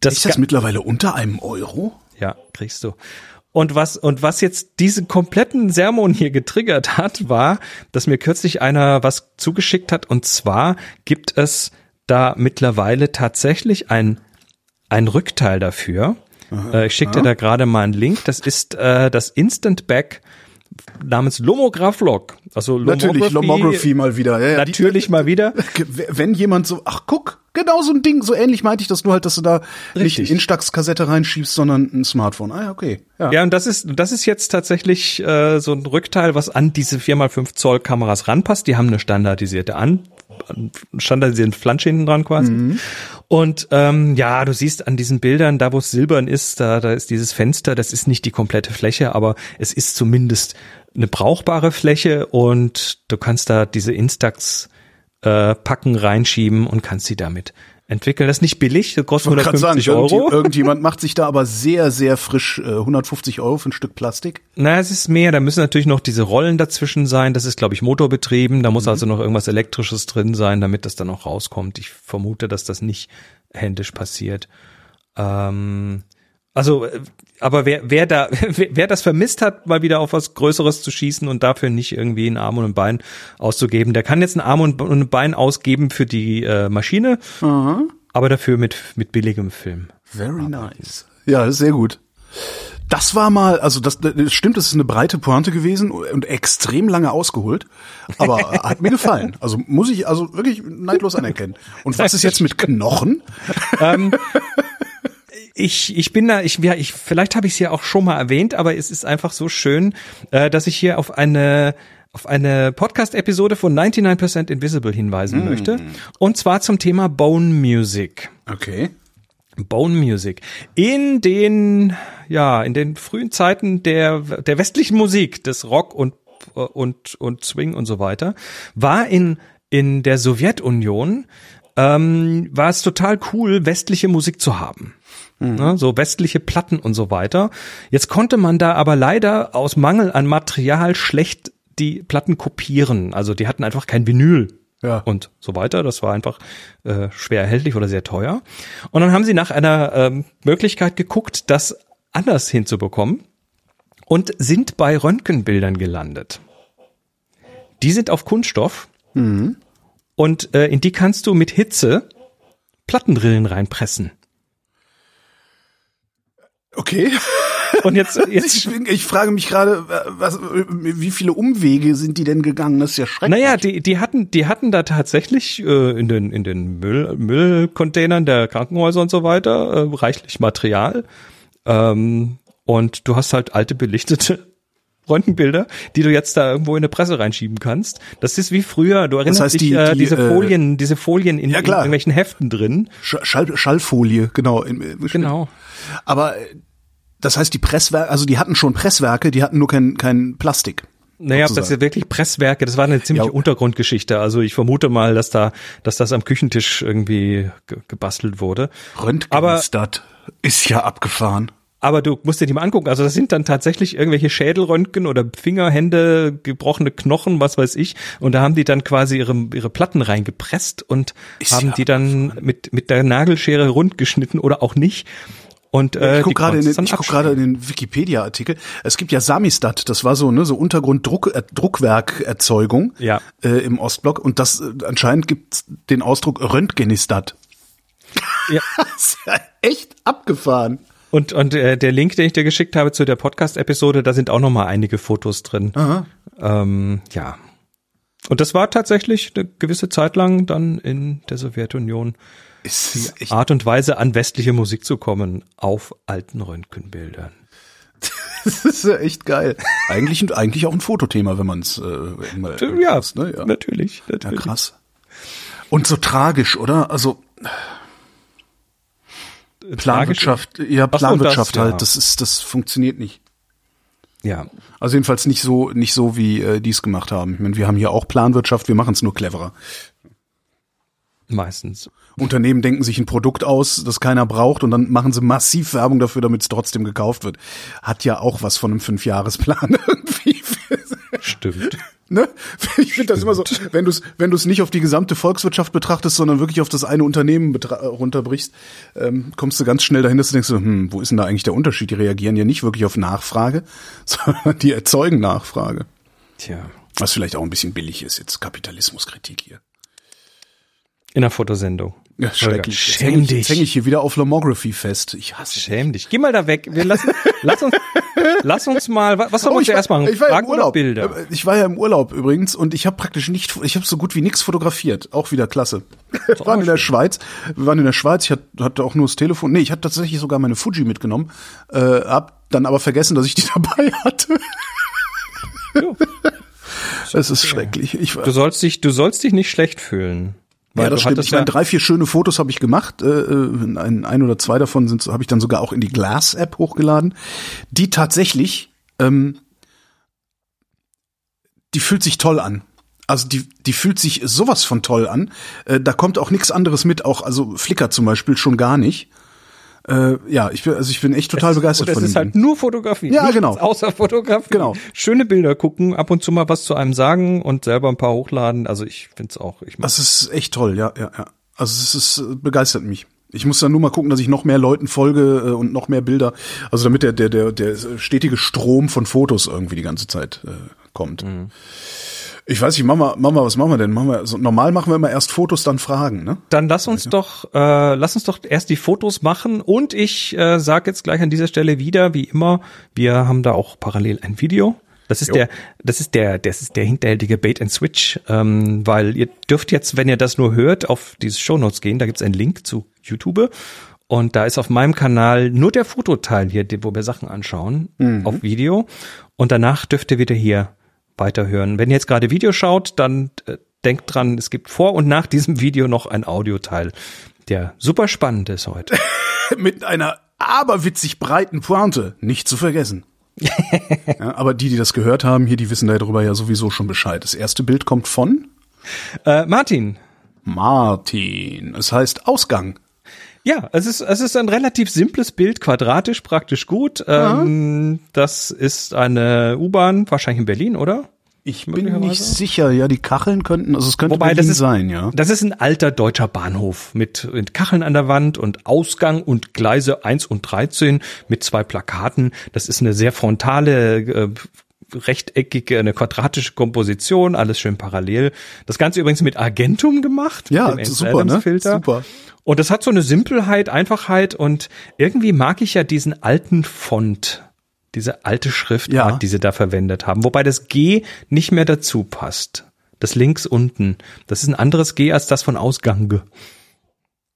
das ist das mittlerweile unter einem Euro? Ja, kriegst du. Und was, und was jetzt diesen kompletten Sermon hier getriggert hat, war, dass mir kürzlich einer was zugeschickt hat. Und zwar gibt es da mittlerweile tatsächlich ein, ein Rückteil dafür. Aha, äh, ich schicke dir da gerade mal einen Link. Das ist äh, das Instant Back namens Lomograph Also Natürlich, Lomography mal wieder. Ja, ja, natürlich die, mal wieder. Wenn jemand so, ach guck, genau so ein Ding, so ähnlich meinte ich das nur halt, dass du da Richtig. nicht Instax-Kassette reinschiebst, sondern ein Smartphone. Ah, okay. Ja, ja und das ist, das ist jetzt tatsächlich äh, so ein Rückteil, was an diese 4x5 Zoll Kameras ranpasst. Die haben eine standardisierte an standardisierten Flansch hinten dran quasi. Mhm. Und ähm, ja, du siehst an diesen Bildern, da wo es silbern ist, da, da ist dieses Fenster, das ist nicht die komplette Fläche, aber es ist zumindest eine brauchbare Fläche und du kannst da diese Instax äh, Packen reinschieben und kannst sie damit entwickeln. Das ist nicht billig, das kostet 150 sagen, Euro. Irgendjemand, irgendjemand macht sich da aber sehr, sehr frisch äh, 150 Euro für ein Stück Plastik. Na, es ist mehr. Da müssen natürlich noch diese Rollen dazwischen sein. Das ist, glaube ich, motorbetrieben. Da muss mhm. also noch irgendwas Elektrisches drin sein, damit das dann auch rauskommt. Ich vermute, dass das nicht händisch passiert. Ähm, also, äh, aber wer, wer da, wer das vermisst hat, mal wieder auf was Größeres zu schießen und dafür nicht irgendwie einen Arm und ein Bein auszugeben, der kann jetzt einen Arm und ein Bein ausgeben für die äh, Maschine, Aha. aber dafür mit, mit billigem Film. Very nice. Ja, sehr gut. Das war mal, also das, das stimmt, das ist eine breite Pointe gewesen und extrem lange ausgeholt, aber hat mir gefallen. Also muss ich also wirklich neidlos anerkennen. Und was ist jetzt mit Knochen? Ähm, ich, ich bin da, ich, ja, ich, vielleicht habe ich es ja auch schon mal erwähnt, aber es ist einfach so schön, äh, dass ich hier auf eine auf eine Podcast-Episode von 99% Invisible hinweisen mm. möchte. Und zwar zum Thema Bone Music. Okay. Bone Music. In den, ja, in den frühen Zeiten der, der westlichen Musik, des Rock und, und, und Swing und so weiter, war in, in der Sowjetunion, ähm, war es total cool, westliche Musik zu haben. Mhm. Ne, so westliche Platten und so weiter. Jetzt konnte man da aber leider aus Mangel an Material schlecht die Platten kopieren. Also die hatten einfach kein Vinyl ja. und so weiter. Das war einfach äh, schwer erhältlich oder sehr teuer. Und dann haben sie nach einer ähm, Möglichkeit geguckt, das anders hinzubekommen und sind bei Röntgenbildern gelandet. Die sind auf Kunststoff mhm. und äh, in die kannst du mit Hitze Plattendrillen reinpressen. Okay. Und jetzt, jetzt ich, ich frage mich gerade, was, wie viele Umwege sind die denn gegangen? Das ist ja schrecklich. Naja, die, die hatten, die hatten da tatsächlich äh, in den in den Müll, Müllcontainern der Krankenhäuser und so weiter äh, reichlich Material. Ähm, und du hast halt alte belichtete Röntgenbilder, die du jetzt da irgendwo in eine Presse reinschieben kannst. Das ist wie früher. Du erinnerst das heißt, dich, die, äh, die, diese äh, Folien, diese Folien in, ja, in, irgendwelchen Heften drin. Schall, Schallfolie, genau. Genau. Aber das heißt, die Presswerke, also die hatten schon Presswerke, die hatten nur kein, kein Plastik. Naja, ob das ja wirklich Presswerke, das war eine ziemliche ja. Untergrundgeschichte. Also ich vermute mal, dass da, dass das am Küchentisch irgendwie ge gebastelt wurde. Röntgenstadt ist ja abgefahren. Aber du musst dir die mal angucken. Also das sind dann tatsächlich irgendwelche Schädelröntgen oder Finger, Hände, gebrochene Knochen, was weiß ich. Und da haben die dann quasi ihre, ihre Platten reingepresst und ist haben ja die dann mit, mit der Nagelschere rund geschnitten oder auch nicht. Und äh, ich gucke gerade in den, ich guck gerade in den Wikipedia-Artikel. Es gibt ja Samistat, das war so ne so Untergrunddruck äh, Druckwerkerzeugung ja. äh, im Ostblock und das äh, anscheinend gibt den Ausdruck Röntgenistat. Ja. das ist ja echt abgefahren. Und und äh, der Link, den ich dir geschickt habe zu der Podcast-Episode, da sind auch noch mal einige Fotos drin. Aha. Ähm, ja. Und das war tatsächlich eine gewisse Zeit lang dann in der Sowjetunion ist die Art und Weise, an westliche Musik zu kommen auf alten Röntgenbildern. Das ist ja echt geil. Eigentlich, eigentlich auch ein Fotothema, wenn man es äh, mal ja, passt, ne? ja, natürlich, natürlich. Ja, krass. Und so tragisch, oder? Also Planwirtschaft, ja, Planwirtschaft das, halt, ja. das ist, das funktioniert nicht. Ja. Also jedenfalls nicht so, nicht so, wie äh, die es gemacht haben. Ich meine, wir haben hier auch Planwirtschaft, wir machen es nur cleverer. Meistens. Unternehmen denken sich ein Produkt aus, das keiner braucht und dann machen sie massiv Werbung dafür, damit es trotzdem gekauft wird. Hat ja auch was von einem Fünfjahresplan irgendwie. Stimmt. Ne? Ich finde das immer so, wenn du es wenn du's nicht auf die gesamte Volkswirtschaft betrachtest, sondern wirklich auf das eine Unternehmen runterbrichst, ähm, kommst du ganz schnell dahin, dass du denkst, hm, wo ist denn da eigentlich der Unterschied? Die reagieren ja nicht wirklich auf Nachfrage, sondern die erzeugen Nachfrage. Tja. Was vielleicht auch ein bisschen billig ist, jetzt Kapitalismuskritik hier. In der Fotosendung. Ja, schrecklich. Jetzt Schäm häng ich, dich. Jetzt hänge ich hier wieder auf Lomography fest. Ich hasse Schäm dich. Geh mal da weg. Wir lassen, lass uns, lass uns mal, was sollen wir Oh, ich, zuerst machen? ich war ja im Urlaub. Bilder? Äh, Ich war ja im Urlaub übrigens und ich habe praktisch nicht, ich habe so gut wie nichts fotografiert. Auch wieder klasse. Wir waren in der Schweiz. Wir waren in der Schweiz. Ich hatte, auch nur das Telefon. Nee, ich hatte tatsächlich sogar meine Fuji mitgenommen. Äh, hab dann aber vergessen, dass ich die dabei hatte. Es ist schrecklich. Ich, Du sollst dich, du sollst dich nicht schlecht fühlen. Weil ja, das stimmt. Ich meine, drei, vier schöne Fotos habe ich gemacht. Äh, äh, ein, ein oder zwei davon sind habe ich dann sogar auch in die Glass-App hochgeladen, die tatsächlich, ähm, die fühlt sich toll an. Also die, die fühlt sich sowas von toll an. Äh, da kommt auch nichts anderes mit, auch also Flickr zum Beispiel schon gar nicht. Äh, ja, ich bin also ich bin echt total begeistert Und es von ist dem halt Ding. nur Fotografie. Ja, genau. Außer Fotografie. Genau. Schöne Bilder gucken, ab und zu mal was zu einem sagen und selber ein paar hochladen. Also ich find's auch. Ich Das ist echt toll, ja, ja, ja. Also es ist begeistert mich. Ich muss dann nur mal gucken, dass ich noch mehr Leuten folge äh, und noch mehr Bilder, also damit der der der der stetige Strom von Fotos irgendwie die ganze Zeit äh, kommt. Ich weiß nicht, Mama, Mama, was machen wir denn? Machen wir so, normal machen wir immer erst Fotos, dann Fragen, ne? Dann lass uns doch, äh, lass uns doch erst die Fotos machen und ich äh, sage jetzt gleich an dieser Stelle wieder, wie immer, wir haben da auch parallel ein Video. Das ist Jo. der, das ist der, das ist der hinterhältige Bait and Switch, ähm, weil ihr dürft jetzt, wenn ihr das nur hört, auf diese Shownotes gehen. Da gibt's einen Link zu YouTube und da ist auf meinem Kanal nur der Fototeil hier, wo wir Sachen anschauen, auf Video. Und danach dürft ihr wieder hier weiterhören. Wenn ihr jetzt gerade Video schaut, dann äh, denkt dran, es gibt vor und nach diesem Video noch ein Audioteil, der super spannend ist heute. Mit einer aberwitzig breiten Pointe, nicht zu vergessen. ja, aber die, die das gehört haben, hier, die wissen darüber ja sowieso schon Bescheid. Das erste Bild kommt von Äh, Martin, Martin. Es heißt Ausgang. Ja, es ist, es ist ein relativ simples Bild, quadratisch, praktisch gut. Ähm, das ist eine U-Bahn, wahrscheinlich in Berlin, oder? Ich bin nicht sicher, ja, die Kacheln könnten, also es könnte Wobei, Berlin das ist, sein, ja. das ist ein alter deutscher Bahnhof mit, mit Kacheln an der Wand und Ausgang und Gleise 1 und 13 mit zwei Plakaten. Das ist eine sehr frontale, äh, rechteckige, eine quadratische Komposition, alles schön parallel. Das Ganze übrigens mit Argentum gemacht. Ja, super, ne? Super. Und das hat so eine Simpelheit, Einfachheit und irgendwie mag ich ja diesen alten Font, diese alte Schriftart, Ja. die sie da verwendet haben. Wobei das G nicht mehr dazu passt. Das links unten. Das ist ein anderes G als das von Ausgang.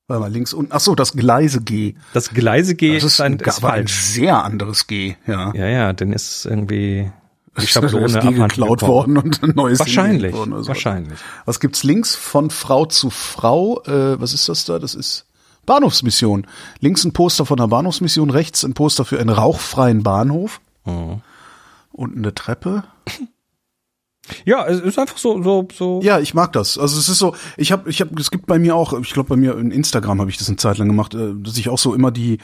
Warte mal, links unten. Ach so, das Gleise G. Das Gleise G Das ist, ein, ist aber ein falsch. sehr anderes G, ja. Ja, ja, dann ist irgendwie die Schablone G abhanden geklaut worden und ein neues Wahrscheinlich, worden so. wahrscheinlich. Was gibt's links von Frau zu Frau? Äh, was ist das da? Das ist Bahnhofsmission. Links ein Poster von der Bahnhofsmission, rechts ein Poster für einen rauchfreien Bahnhof. Mhm. Unten eine Treppe. Ja, es ist einfach so, so, so. Ja, ich mag das. Also es ist so, ich habe, ich habe, es gibt bei mir auch, ich glaube bei mir in Instagram habe ich das eine Zeit lang gemacht, äh, dass ich auch so immer die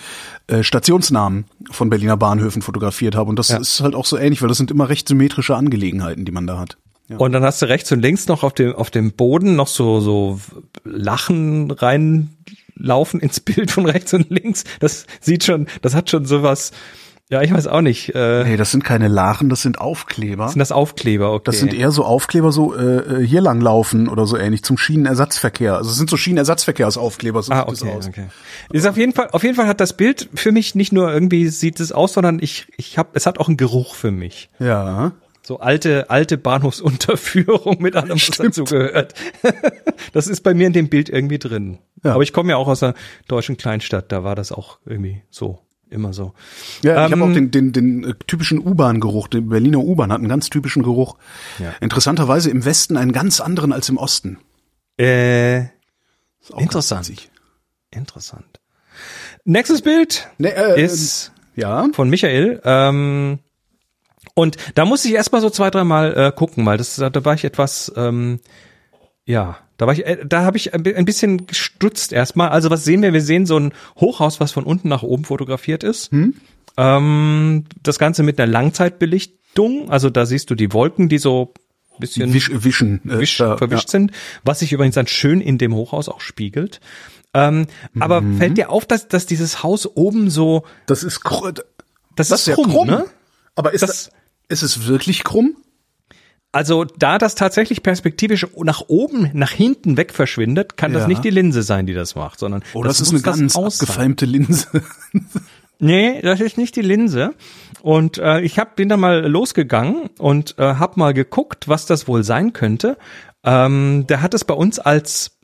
äh, Stationsnamen von Berliner Bahnhöfen fotografiert habe. Und das Ja. ist halt auch so ähnlich, weil das sind immer recht symmetrische Angelegenheiten, die man da hat. Ja. Und dann hast du rechts und links noch auf dem, auf dem Boden noch so, so Lachen reinlaufen ins Bild von rechts und links. Das sieht schon, das hat schon sowas, ja, ich weiß auch nicht, äh, Nee, das sind keine Lachen, das sind Aufkleber. sind das Aufkleber, okay. Das sind eher so Aufkleber, so äh, äh, hier lang laufen oder so ähnlich zum Schienenersatzverkehr. Also es sind so Schienenersatzverkehrsaufkleber, so Ah, sieht okay, das aus. okay. Ist auf jeden Fall, auf jeden Fall hat das Bild für mich nicht nur irgendwie sieht es aus, sondern ich, ich habe, es hat auch einen Geruch für mich. Ja. So alte, alte Bahnhofsunterführung mit allem, was Stimmt. dazu gehört. das ist bei mir in dem Bild irgendwie drin. Ja. Aber ich komme ja auch aus einer deutschen Kleinstadt, da war das auch irgendwie so, immer so. Ja, ich Ähm, habe auch den, den, den äh, typischen U-Bahn-Geruch. Die Berliner U-Bahn hat einen ganz typischen Geruch. Ja. Interessanterweise im Westen einen ganz anderen als im Osten. Äh, Ist auch Interessant. interessant. Nächstes Bild Nee, äh, ist Ja. von Michael. Ähm, und da musste ich erstmal so zwei, dreimal äh, gucken, weil das, da war ich etwas, ähm, ja, da war ich, äh, da habe ich ein bi- ein bisschen gestutzt erstmal. Also was sehen wir? Wir sehen so ein Hochhaus, was von unten nach oben fotografiert ist. Ähm, das Ganze mit einer Langzeitbelichtung. Also da siehst du die Wolken, die so ein bisschen Wisch, wischen. Äh, wisch, ja, verwischt sind, was sich übrigens dann schön in dem Hochhaus auch spiegelt. Ähm, Aber Mhm. fällt dir auf, dass, dass dieses Haus oben so, Das ist kr- das, das ist ja krumm, krumm. ne? Aber ist Das- das, ist es wirklich krumm? Also da das tatsächlich perspektivisch nach oben, nach hinten weg verschwindet, kann Ja. das nicht die Linse sein, die das macht, sondern Oh, das, ist muss eine ganz Aus sein. abgefeimte Linse. Nee, das ist nicht die Linse. Und äh, ich hab, bin da mal losgegangen und äh, habe mal geguckt, was das wohl sein könnte. Ähm, der hat es bei uns als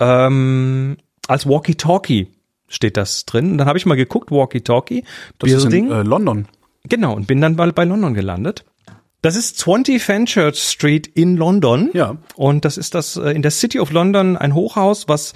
ähm, als Walkie-Talkie steht das drin. Und dann habe ich mal geguckt, Walkie-Talkie, Das ist Building. in äh, London. Genau, und bin dann mal bei London gelandet. Das ist 20 Fenchurch Street in London. Ja. Und das ist das äh, in der City of London ein Hochhaus, was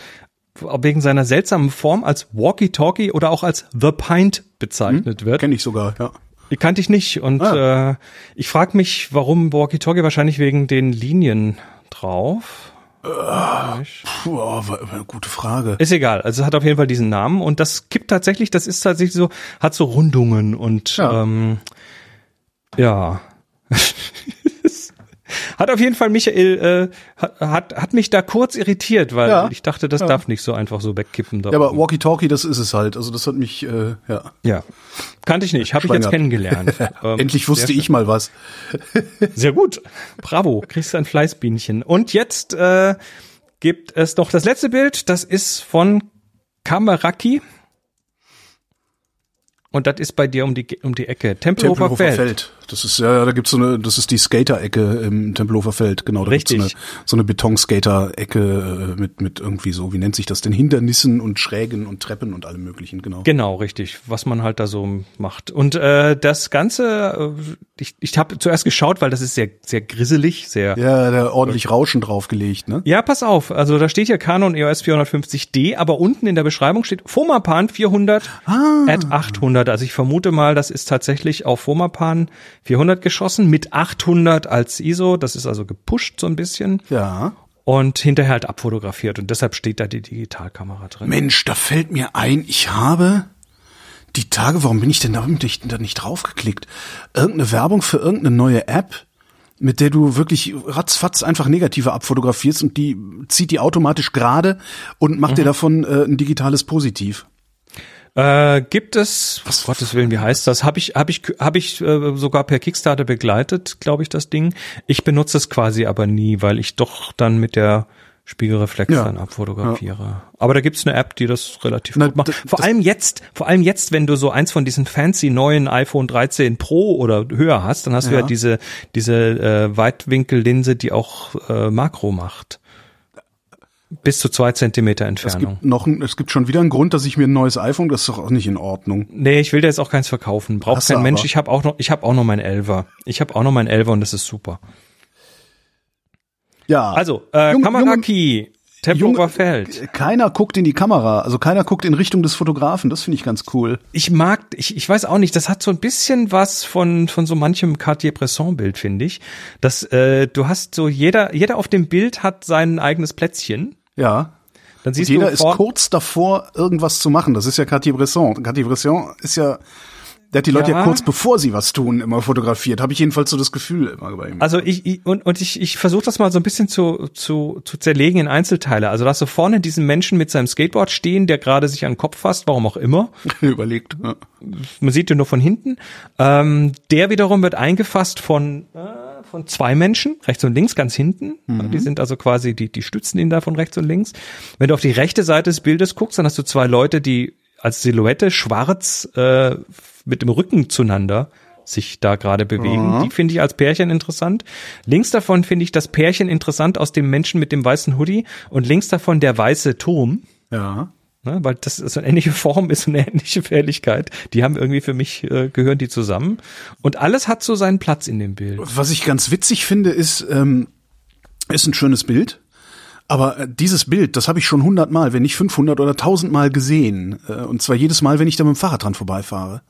wegen seiner seltsamen Form als Walkie-Talkie oder auch als The Pint bezeichnet wird. Kenne ich sogar, ja. Die kannte ich nicht. Und Ah. äh, ich frage mich, warum Walkie-Talkie wahrscheinlich wegen den Linien drauf. Puh, oh, gute Frage. Ist egal. Also es hat auf jeden Fall diesen Namen und das kippt tatsächlich, das ist tatsächlich so, hat so Rundungen und Ja. ähm, ja. hat auf jeden Fall Michael, äh, hat, hat, mich da kurz irritiert, weil Ja. ich dachte, das Ja. darf nicht so einfach so wegkippen. Da Ja, aber. Walkie-Talkie, das ist es halt. Also das hat mich, äh, ja. ja. Kannte ich nicht, habe ich jetzt kennengelernt. Ähm, Endlich wusste ich mal was. Sehr gut. Bravo. Kriegst du ein Fleißbienchen. Und jetzt äh, gibt es noch das letzte Bild. Das ist von Kameraki. Und das ist bei dir um die, um die Ecke. Tempelhofer, Tempelhofer Feld. Feld. Das ist, ja, da gibt's so eine, das ist die Skater-Ecke im Tempelhofer Feld, genau. Da Richtig. Gibt's so eine, so eine Betonskater-Ecke äh, mit, mit irgendwie so, wie nennt sich das denn? Hindernissen und Schrägen und Treppen und allem möglichen, genau. Genau, richtig, was man halt da so macht. Und äh, das Ganze, äh, ich, ich habe zuerst geschaut, weil das ist sehr, sehr grisselig, sehr Ja, da ordentlich Rauschen draufgelegt, ne? Ja, pass auf. Also da steht ja Canon EOS 450D, aber unten in der Beschreibung steht Fomapan 400 Ah. at 800. Also ich vermute mal, das ist tatsächlich auf Fomapan 400 geschossen mit 800 als ISO. Das ist also gepusht so ein bisschen Ja. und hinterher halt abfotografiert und deshalb steht da die Digitalkamera drin. Mensch, da fällt mir ein, ich habe die Tage, warum bin ich denn da, ich da nicht draufgeklickt? Irgendeine Werbung für irgendeine neue App, mit der du wirklich ratzfatz einfach negative abfotografierst und die zieht die automatisch gerade und macht dir davon äh, ein digitales Positiv. Äh, gibt es, was Gottes Willen, wie heißt das? Habe ich, habe ich, habe ich äh, sogar per Kickstarter begleitet, glaube ich, das Ding. Ich benutze es quasi aber nie, weil ich doch dann mit der Spiegelreflex Ja. dann abfotografiere. Aber da gibt's eine App, die das relativ Na, gut macht. Vor allem jetzt, vor allem jetzt, wenn du so eins von diesen fancy neuen iPhone 13 Pro oder höher hast, dann hast du Ja. ja diese diese äh, Weitwinkellinse, die auch äh, Makro macht. Bis zu zwei Zentimeter Es Entfernung. gibt noch, es gibt schon wieder einen Grund, dass ich mir ein neues iPhone, das ist doch auch nicht in Ordnung. Nee, ich will dir jetzt auch keins verkaufen. Braucht Hast kein Mensch. Ich habe auch noch, ich habe auch noch mein Elver. Ich habe auch noch mein Elver und das ist super. Ja. Also, äh, Junge- Kameraki, Tempelhofer Feld. keiner guckt in die Kamera, also keiner guckt in Richtung des Fotografen, das finde ich ganz cool. Ich mag, ich, ich weiß auch nicht, das hat so ein bisschen was von, von so manchem Cartier-Bresson-Bild, finde ich. Das, äh, du hast so, jeder, jeder auf dem Bild hat sein eigenes Plätzchen. Ja. Dann siehst Jeder du ist kurz davor, irgendwas zu machen. Das ist ja Cartier-Bresson. Cartier-Bresson ist ja, der hat die Leute ja. Ja. kurz bevor sie was tun immer fotografiert. Habe ich jedenfalls so das Gefühl immer bei ihm. Also ich, ich und, und ich, ich versuche das mal so ein bisschen zu, zu, zu zerlegen in Einzelteile. Also da hast du vorne diesen Menschen mit seinem Skateboard stehen, der gerade sich an den Kopf fasst, warum auch immer. Überlegt. Ja. man sieht ihn nur von hinten. Ähm, der wiederum wird eingefasst von, äh, von zwei Menschen, rechts und links, ganz hinten. Die sind also quasi, die, die stützen ihn da von rechts und links. Wenn du auf die rechte Seite des Bildes guckst, dann hast du zwei Leute, die als Silhouette schwarz äh, mit dem Rücken zueinander sich da gerade bewegen. Die finde ich als Pärchen interessant. Links davon finde ich das Pärchen interessant aus dem Menschen mit dem weißen Hoodie und links davon der weiße Turm. ja. Ne, weil das so eine ähnliche Form ist, eine ähnliche Fähigkeit. Die haben irgendwie für mich, äh, gehören die zusammen. Und alles hat so seinen Platz in dem Bild. Was ich ganz witzig finde, ist, ähm, ist ein schönes Bild. Aber äh, dieses Bild, das habe ich schon hundertmal, wenn nicht 500 oder 1000 Mal gesehen. Äh, und zwar jedes Mal, wenn ich da mit dem Fahrrad dran vorbeifahre.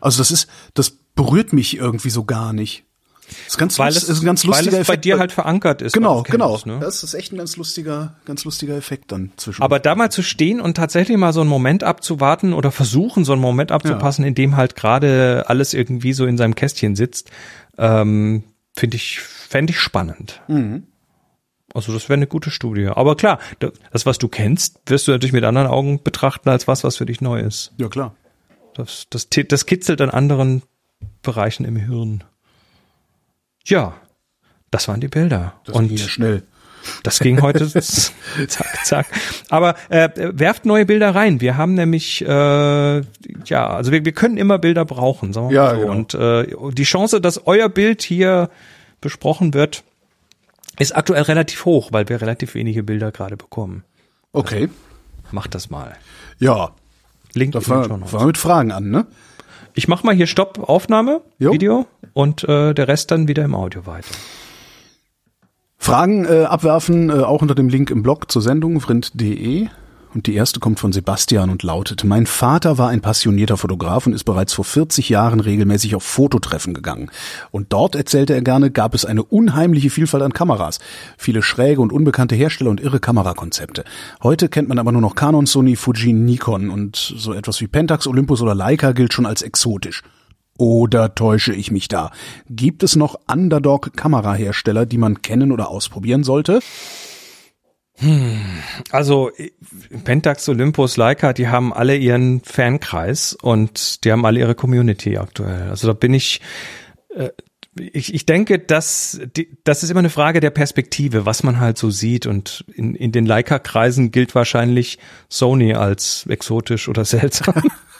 Also das ist, das berührt mich irgendwie so gar nicht. Das ist ganz, Weil es, ist ein ganz weil lustiger es bei Effekt. dir halt verankert ist. genau, weil genau. ne? Das ist echt ein ganz lustiger, ganz lustiger Effekt dann zwischen. Aber da mal zu stehen und tatsächlich mal so einen Moment abzuwarten oder versuchen, so einen Moment abzupassen, in dem halt gerade alles irgendwie so in seinem Kästchen sitzt, ähm, finde ich, fände ich spannend. Mhm. Also das wäre eine gute Studie. Aber klar, das, was du kennst, wirst du natürlich mit anderen Augen betrachten als was, was für dich neu ist. ja klar. Das, das, das kitzelt an anderen Bereichen im Hirn. Ja, Das waren die Bilder. Das und ging ja schnell. das ging heute zack, zack. Aber äh, werft neue Bilder rein. Wir haben nämlich, äh, ja, also wir, wir können immer Bilder brauchen, sagen wir Ja, mal so. genau. Und äh, die Chance, dass euer Bild hier besprochen wird, ist aktuell relativ hoch, weil wir relativ wenige Bilder gerade bekommen. Okay. Macht das mal. Ja, Link da fangen wir mit Fragen an, ne? Ich mach mal hier Stopp, Aufnahme, Jo. Video und äh, der Rest dann wieder im Audio weiter. Fragen äh, abwerfen, äh, auch unter dem Link im Blog zur Sendung vrind.de. Und die erste kommt von Sebastian und lautet, mein Vater war ein passionierter Fotograf und ist bereits vor 40 Jahren regelmäßig auf Fototreffen gegangen. Und dort, erzählte er gerne, gab es eine unheimliche Vielfalt an Kameras. Viele schräge und unbekannte Hersteller und irre Kamerakonzepte. Heute kennt man aber nur noch Canon, Sony, Fuji, Nikon und so etwas wie Pentax, Olympus oder Leica gilt schon als exotisch. Oder täusche ich mich da? Gibt es noch Underdog-Kamerahersteller, die man kennen oder ausprobieren sollte? Also Pentax, Olympus, Leica, die haben alle ihren Fankreis und die haben alle ihre Community aktuell. Also da bin ich, äh, ich, ich denke, dass die, das ist immer eine Frage der Perspektive, was man halt so sieht. Und in, in den Leica-Kreisen gilt wahrscheinlich Sony als exotisch oder seltsam.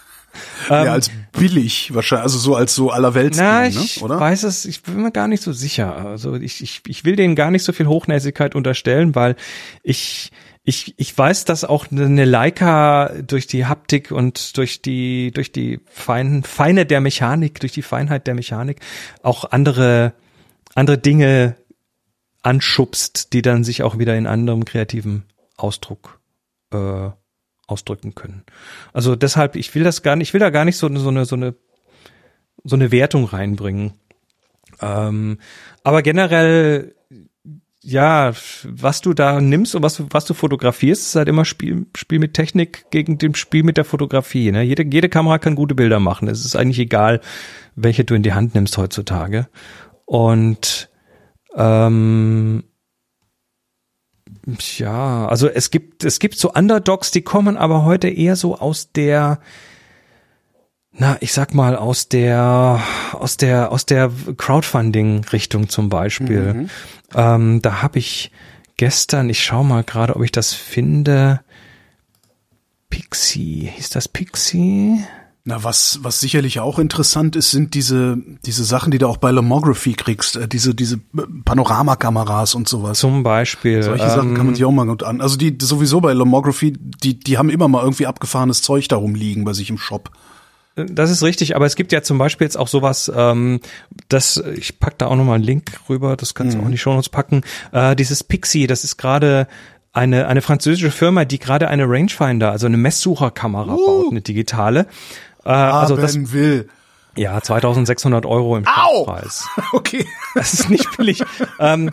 ja, als billig wahrscheinlich, also so als so allerwelts, Ähm, Na, ne, ich weiß es, ich bin mir gar nicht so sicher. Also ich, ich, ich will denen gar nicht so viel Hochnäsigkeit unterstellen, weil ich, ich, ich weiß, dass auch eine Leica durch die Haptik und durch die, durch die Fein, Feine der Mechanik, durch die Feinheit der Mechanik auch andere, andere Dinge anschubst, die dann sich auch wieder in anderem kreativen Ausdruck äh, ausdrücken können. Also deshalb, ich will das gar nicht, ich will da gar nicht so, eine so eine so eine so eine Wertung reinbringen. Ähm, aber generell, ja, was du da nimmst und was du, was du fotografierst, ist halt immer Spiel, Spiel mit Technik gegen dem Spiel mit der Fotografie. Ne? Jede, jede Kamera kann gute Bilder machen. Es ist eigentlich egal, welche du in die Hand nimmst heutzutage. Und ähm, ja, also es gibt, es gibt so Underdogs, die kommen aber heute eher so aus der, na, ich sag mal, aus der, aus der, aus der Crowdfunding-Richtung zum Beispiel. Ähm, da habe ich gestern, ich schau mal gerade, ob ich das finde. Pixie, hieß das Pixie? Na, was, was sicherlich auch interessant ist, sind diese, diese Sachen, die du auch bei Lomography kriegst, äh, diese, diese Panoramakameras und sowas. Zum Beispiel. Solche Sachen kann man sich auch mal gut an. Also die sowieso bei Lomography, die, die haben immer mal irgendwie abgefahrenes Zeug darum liegen bei sich im Shop. Das ist richtig, aber es gibt ja zum Beispiel jetzt auch sowas, ähm, das, ich pack da auch nochmal einen Link rüber, das kannst du auch in die Shownotes packen. Äh, dieses Pixie, das ist gerade eine, eine französische Firma, die gerade eine Rangefinder, also eine Messsucherkamera baut, eine digitale. Äh, also das, will. ja, 2600 Euro im! Preis. Okay. Das ist nicht billig. ähm,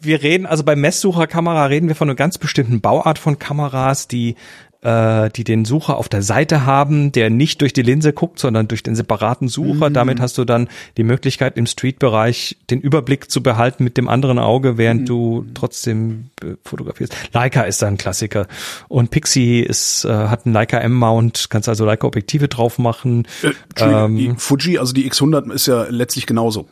wir reden, also bei Messsucherkamera reden wir von einer ganz bestimmten Bauart von Kameras, die äh, die den Sucher auf der Seite haben, der nicht durch die Linse guckt, sondern durch den separaten Sucher. Damit hast du dann die Möglichkeit im Street-Bereich den Überblick zu behalten mit dem anderen Auge, während du trotzdem äh, fotografierst. Leica ist da ein Klassiker und Pixie ist äh, hat einen Leica M-Mount, kannst also Leica Objektive drauf machen. Äh, Ähm, die Fuji, also die X100 ist ja letztlich genauso.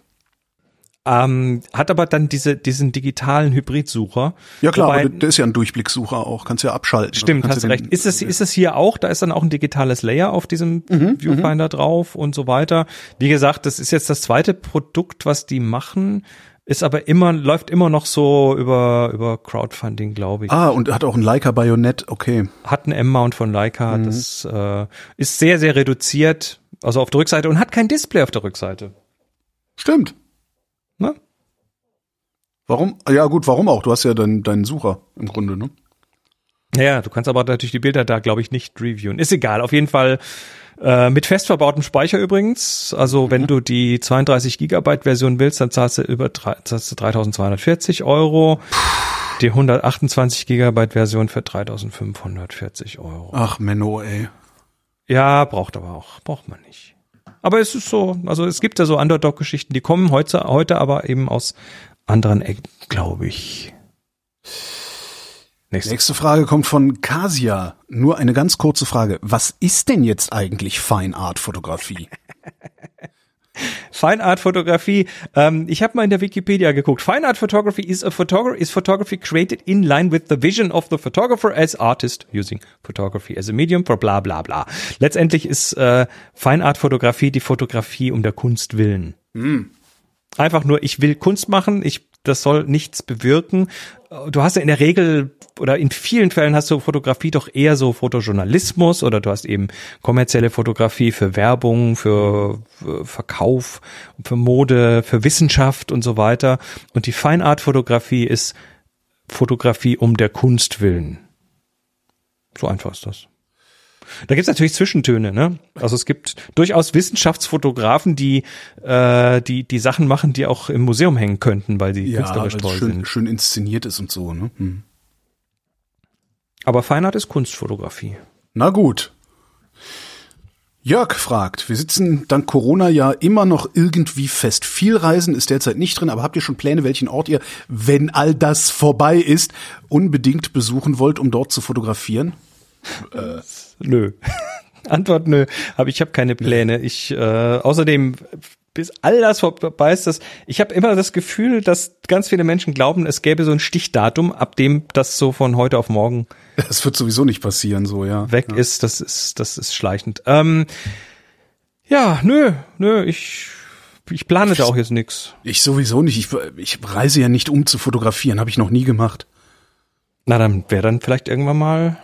Ähm, hat aber dann diese, diesen digitalen Hybridsucher. Ja klar, Wobei, aber der ist ja ein Durchblicksucher auch, kannst ja abschalten. stimmt, Kannst hast recht. Ist es, ist es hier auch? Da ist dann auch ein digitales Layer auf diesem Mhm, Viewfinder drauf und so weiter. Wie gesagt, das ist jetzt das zweite Produkt, was die machen. Ist aber immer, läuft immer noch so über, über Crowdfunding, glaube ich. Ah, und hat auch ein Leica Bajonett, okay. Hat einen M-Mount von Leica. Mhm. Das äh, ist sehr, sehr reduziert. Also auf der Rückseite und hat kein Display auf der Rückseite. Stimmt. Ne? Warum? Ja gut, warum auch? Du hast ja deinen deinen Sucher im Grunde, ne? Ja, du kannst aber natürlich die Bilder da, glaube ich, nicht reviewen. Ist egal, auf jeden Fall äh, mit fest verbautem Speicher übrigens. Also wenn du die 32 Gigabyte Version willst, dann zahlst du über drei- zahlst du 3240 Euro. Die 128 Gigabyte Version für 3540 Euro. Ach, Menno, ey. Ja, braucht aber auch, braucht man nicht. Aber es ist so, also es gibt ja so Underdog-Geschichten, die kommen heute, heute aber eben aus anderen Ecken, glaube ich. Nächste. Nächste Frage kommt von Kasia. Nur eine ganz kurze Frage. Was ist denn jetzt eigentlich Fine Art Fotografie? Fine Art Fotografie. Ähm, ich habe mal in der Wikipedia geguckt. Fine Art Photography is a photography is photography created in line with the vision of the photographer as artist using photography as a medium for bla bla bla. Letztendlich ist äh, Fine Art Fotografie die Fotografie um der Kunst willen. Mm. Einfach nur, ich will Kunst machen, ich das soll nichts bewirken. Du hast ja in der Regel oder in vielen Fällen hast du Fotografie doch eher so Fotojournalismus oder du hast eben kommerzielle Fotografie für Werbung, für, für Verkauf, für Mode, für Wissenschaft und so weiter. Und die Fine Art Fotografie ist Fotografie um der Kunst willen. So einfach ist das. Da gibt's natürlich Zwischentöne, ne? Also es gibt durchaus Wissenschaftsfotografen, die äh, die die Sachen machen, die auch im Museum hängen könnten, weil sie ja, künstlerisch toll schön, sind. Schön inszeniert ist und so, ne? Hm. Aber Feinart ist Kunstfotografie. Na gut. Jörg fragt, wir sitzen dank Corona ja immer noch irgendwie fest. Viel Reisen ist derzeit nicht drin, aber habt ihr schon Pläne, welchen Ort ihr, wenn all das vorbei ist, unbedingt besuchen wollt, um dort zu fotografieren? Äh, nö. Antwort nö. Aber ich habe keine Pläne. Ich äh, außerdem bis all das vorbei ist, das, ich habe immer das Gefühl, dass ganz viele Menschen glauben, es gäbe so ein Stichdatum, ab dem das so von heute auf morgen. Das wird sowieso nicht passieren, so ja. Weg ja. ist, das ist, das ist schleichend. Ähm, ja, nö, nö, ich ich plane da auch jetzt nix. Ich sowieso nicht. Ich, ich reise ja nicht um zu fotografieren, habe ich noch nie gemacht. Na, dann wäre dann vielleicht irgendwann mal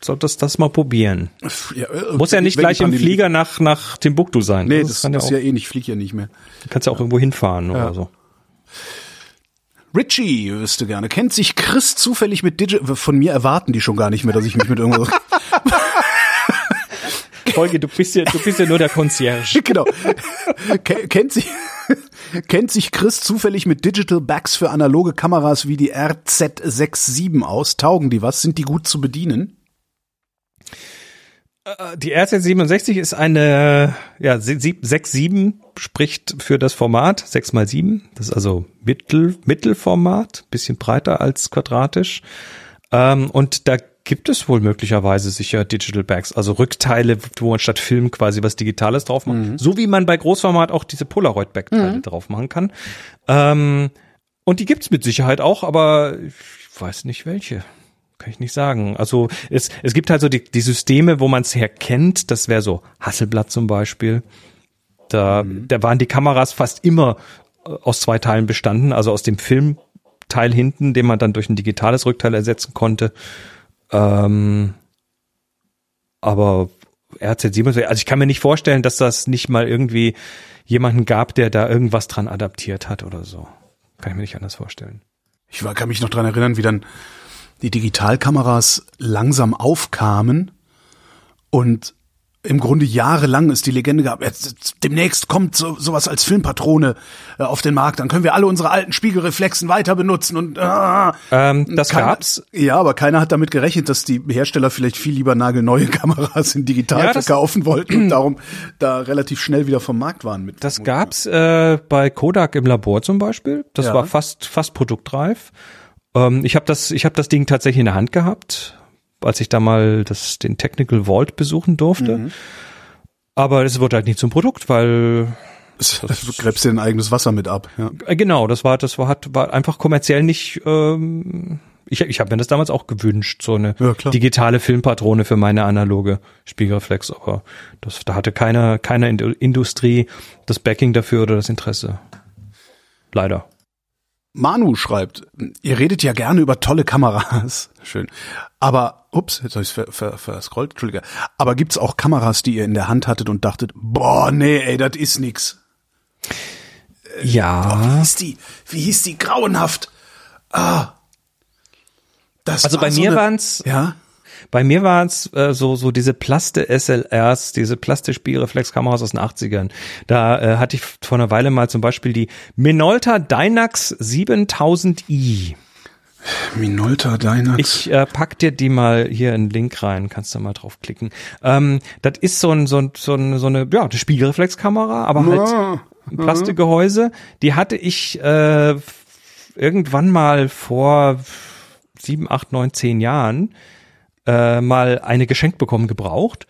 solltest das mal probieren. Ja, äh, Muss ja nicht gleich im Flieger nach, nach Timbuktu sein. Nee, das, das, das ist ja eh nicht, ich fliege ja nicht mehr. Du kannst ja auch irgendwo hinfahren ja. oder so. Richie wüsste gerne. Kennt sich Chris zufällig mit Digital? Von mir erwarten die schon gar nicht mehr, dass ich mich mit irgendwas. Folge, du bist ja, du bist ja nur der Concierge. genau. kennt sich, kennt sich Chris zufällig mit Digital Backs für analoge Kameras wie die RZ67 aus? Taugen die was? Sind die gut zu bedienen? Äh, die RZ67 ist eine, ja, 6,7 spricht für das Format, 6 mal 7 Das ist also Mittel, Mittelformat, bisschen breiter als quadratisch. Ähm, und da gibt es wohl möglicherweise sicher Digital Bags, also Rückteile, wo man statt Film quasi was Digitales drauf macht. Mhm. So wie man bei Großformat auch diese Polaroid-Backteile mhm. drauf machen kann. Ähm, und die gibt's mit Sicherheit auch, aber ich weiß nicht welche. Kann ich nicht sagen. Also es, es gibt halt so die, die Systeme, wo man es herkennt. Das wäre so Hasselblatt zum Beispiel. Da, mhm. da waren die Kameras fast immer äh, aus zwei Teilen bestanden, also aus dem Filmteil hinten, den man dann durch ein digitales Rückteil ersetzen konnte. Ähm, aber RZ7, also ich kann mir nicht vorstellen, dass das nicht mal irgendwie jemanden gab, der da irgendwas dran adaptiert hat oder so. Kann ich mir nicht anders vorstellen. Ich kann mich noch dran erinnern, wie dann die Digitalkameras langsam aufkamen und im Grunde jahrelang ist die Legende gab, jetzt, demnächst kommt so, sowas als Filmpatrone äh, auf den Markt, dann können wir alle unsere alten Spiegelreflexen weiter benutzen und äh, ähm, das keiner, gab's. Ja, aber keiner hat damit gerechnet, dass die Hersteller vielleicht viel lieber nagelneue Kameras in digital ja, verkaufen wollten und darum da relativ schnell wieder vom Markt waren mit. Das gab's äh, bei Kodak im Labor zum Beispiel. Das ja. war fast fast produktreif. Ähm, ich habe das, ich habe das Ding tatsächlich in der Hand gehabt, als ich da mal das, den Technical Vault besuchen durfte. Mhm. Aber es wurde halt nicht zum Produkt, weil das, du gräbst dir ein eigenes Wasser mit ab. Ja. Äh, genau, das war, das war, hat, war einfach kommerziell nicht. Ähm, ich ich habe mir das damals auch gewünscht, so eine ja, digitale Filmpatrone für meine analoge Spiegelreflex, aber das, da hatte keiner, keiner Industrie das Backing dafür oder das Interesse. Leider. Manu schreibt, ihr redet ja gerne über tolle Kameras. Schön. Aber, ups, jetzt habe ich ver, verscrollt, Entschuldige. Aber gibt's auch Kameras, die ihr in der Hand hattet und dachtet, boah, nee, ey, das ist nix. Ja. Boah, wie hieß die? Wie hieß die? Grauenhaft. Ah. Das also bei so mir eine, waren's, ja? Bei mir waren es äh, so, so diese Plaste SLRs, diese Plaste-Spielreflexkameras aus den 80ern. Da äh, hatte ich vor einer Weile mal zum Beispiel die Minolta Dynax 7000i. Minolta Dynax. Ich äh, pack dir die mal hier in den Link rein, kannst du mal draufklicken. Ähm, das ist so ein, so ein, so, ein, so eine, ja, eine Spiegelreflexkamera, aber halt ja. ein Plastikgehäuse. Die hatte ich äh, irgendwann mal vor sieben, acht, neun, zehn Jahren äh, mal eine geschenkt bekommen gebraucht.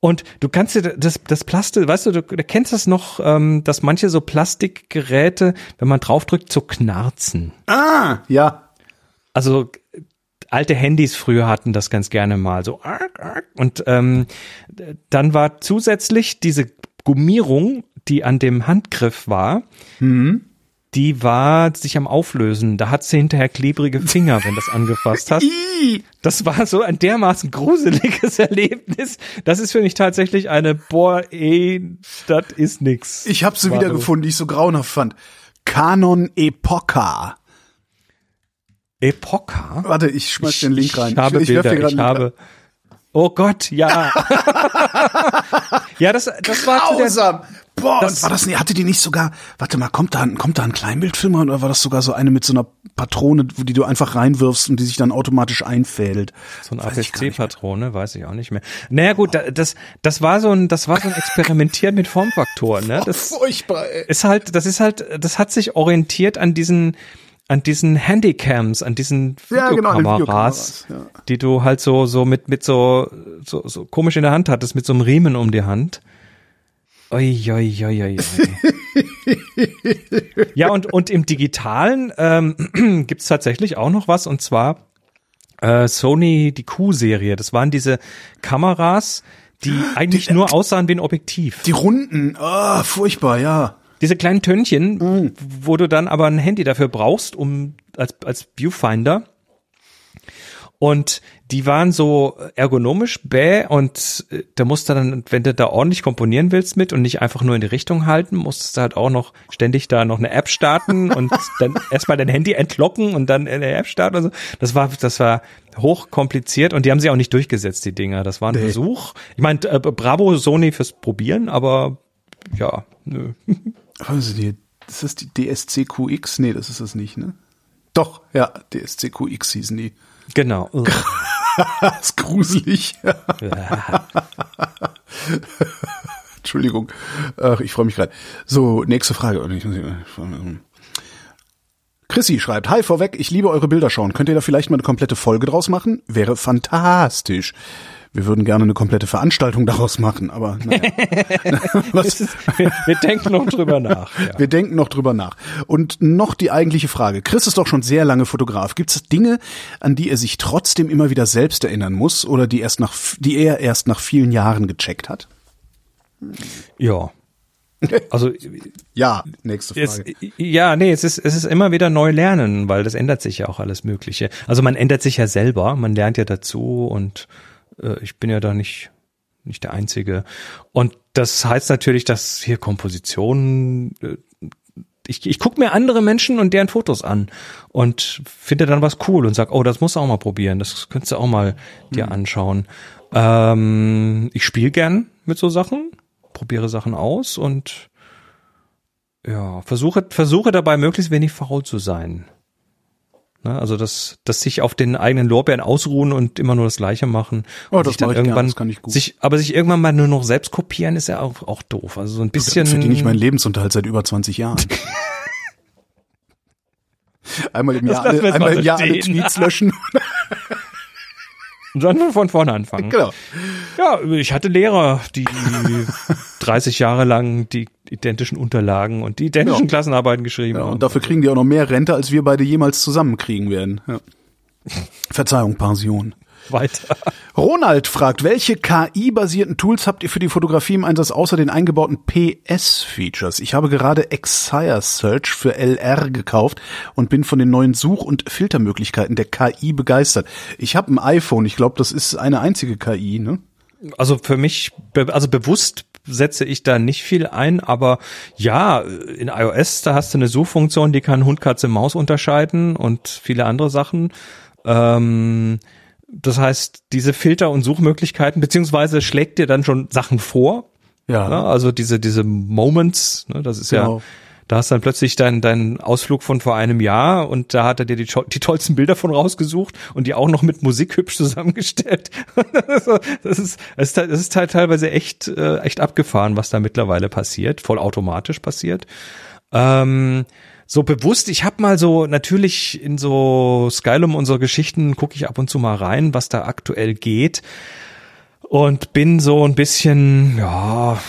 Und du kannst dir das, das Plastik, weißt du, du, du kennst das noch, ähm, dass manche so Plastikgeräte, wenn man draufdrückt, so knarzen. Ah, ja. Also alte Handys früher hatten das ganz gerne mal so. Und ähm, dann war zusätzlich diese Gummierung, die an dem Handgriff war, die war sich am Auflösen. Da hat sie hinterher klebrige Finger, wenn das angefasst hast. Ih. Das war so ein dermaßen gruseliges Erlebnis. Das ist für mich tatsächlich eine, boah, ey, das ist nix. Ich habe sie War wiedergefunden, die ich so grauenhaft fand. Canon Epoca. Epoca? Warte, ich schmeiß den Link rein. Ich habe ich, werf Bilder, ich habe. Oh Gott, ja. ja, das, das war zu der, Grausam. Boah, das- war das, nee, hatte die nicht sogar, warte mal, kommt da, ein- kommt da ein Kleinbildfilm rein, oder war das sogar so eine mit so einer Patrone, wo die du einfach reinwirfst und die sich dann automatisch einfädelt? So ein Weiß ich gar nicht mehr. APC-Patrone, weiß ich auch nicht mehr. Naja gut, da- das, das war so ein, das war so ein Experimentieren mit Formfaktoren, ne? Das Furchtbar, ey. ist halt, das ist halt, das hat sich orientiert an diesen, an diesen Handycams, an diesen Ja, genau, an Videokameras, Videokameras, ja. die du halt so, so mit, mit so, so, so komisch in der Hand hattest, mit so einem Riemen um die Hand. Oi, oi, oi, oi, ja, und, und im Digitalen ähm, gibt's tatsächlich auch noch was, und zwar äh, Sony, die Q-Serie. Das waren diese Kameras, die eigentlich nur aussahen wie ein Objektiv. Die Runden, ah, furchtbar, ja. Diese kleinen Tönnchen, wo du dann aber ein Handy dafür brauchst, um als, als Viewfinder. Und die waren so ergonomisch bäh und äh, da musst du dann, wenn du da ordentlich komponieren willst mit und nicht einfach nur in die Richtung halten, musstest du halt auch noch ständig da noch eine App starten und dann erstmal dein Handy entlocken und dann eine App starten und so. Das war, das war hoch kompliziert und die haben sie auch nicht durchgesetzt, die Dinger. Das war ein Nee. Versuch. Ich meine, äh, bravo Sony fürs Probieren, aber ja, nö. Also die, das ist die DSCQX? Nee, das ist es nicht, ne? Doch, ja, DSCQX hießen die. Genau. Das ist gruselig. Entschuldigung. Ach, ich freue mich gerade. So, nächste Frage. Chrissy schreibt, Hi vorweg, ich liebe eure Bilder schauen. Könnt ihr da vielleicht mal eine komplette Folge draus machen? Wäre fantastisch. Wir würden gerne eine komplette Veranstaltung daraus machen, aber naja. Was? wir, wir denken noch drüber nach. Ja. Wir denken noch drüber nach. Und noch die eigentliche Frage. Chris ist doch schon sehr lange Fotograf. Gibt es Dinge, an die er sich trotzdem immer wieder selbst erinnern muss oder die erst nach, die er erst nach vielen Jahren gecheckt hat? ja. Also Ja, nächste es, Frage. ja, nee, es ist es ist immer wieder neu lernen, weil das ändert sich ja auch alles Mögliche. Also man ändert sich ja selber, man lernt ja dazu und äh, ich bin ja da nicht nicht der Einzige. Und das heißt natürlich, dass hier Kompositionen äh, ich, ich gucke mir andere Menschen und deren Fotos an und finde dann was cool und sag, oh, das musst du auch mal probieren, das könntest du auch mal dir anschauen. Ähm, ich spiele gern mit so Sachen, probiere Sachen aus und ja, versuche, versuche dabei möglichst wenig faul zu sein. Ne, also das, das sich auf den eigenen Lorbeeren ausruhen und immer nur das Gleiche machen. Oh, das sich dann ich gern, irgendwann das kann ich gut. Sich, aber sich irgendwann mal nur noch selbst kopieren ist ja auch, auch doof. Also so ein bisschen. verdiene ich meinen Lebensunterhalt seit über 20 Jahren. einmal im Jahr, alle, einmal mal im Jahr alle. Tweets löschen. Und dann von vorne anfangen. genau. Ja, ich hatte Lehrer, die 30 Jahre lang die identischen Unterlagen und die identischen Ja. Klassenarbeiten geschrieben Ja, haben. und dafür kriegen die auch noch mehr Rente, als wir beide jemals zusammenkriegen werden. Ja. Verzeihung, Pension. weiter. Ronald fragt, welche KI-basierten Tools habt ihr für die Fotografie im Einsatz außer den eingebauten PS-Features? Ich habe gerade Exire Search für LR gekauft und bin von den neuen Such- und Filtermöglichkeiten der KI begeistert. Ich habe ein iPhone, ich glaube, das ist eine einzige KI, ne? Also für mich, also bewusst setze ich da nicht viel ein, aber ja, in iOS, da hast du eine Suchfunktion, die kann Hund, Katze, Maus unterscheiden und viele andere Sachen. Ähm, das heißt, diese Filter- und Suchmöglichkeiten, beziehungsweise schlägt dir dann schon Sachen vor. Ja. Ne? Also diese, diese Moments, ne? das ist Genau. ja, da hast dann plötzlich dein, dein Ausflug von vor einem Jahr und da hat er dir die, die tollsten Bilder von rausgesucht und die auch noch mit Musik hübsch zusammengestellt. das ist, das ist, das ist, das ist halt teilweise echt, äh, echt abgefahren, was da mittlerweile passiert, vollautomatisch passiert. Ähm, so bewusst, ich habe mal so natürlich in so Skylum so Geschichten gucke ich ab und zu mal rein, was da aktuell geht. und bin so ein bisschen, ja,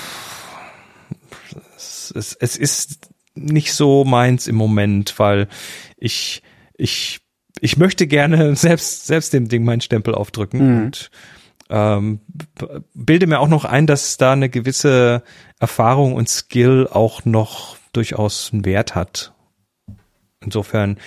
es, es, es ist nicht so meins im Moment, weil ich, ich, ich möchte gerne selbst, selbst dem Ding meinen Stempel aufdrücken Mhm. und ähm, bilde mir auch noch ein, dass da eine gewisse Erfahrung und Skill auch noch durchaus einen Wert hat. Insofern,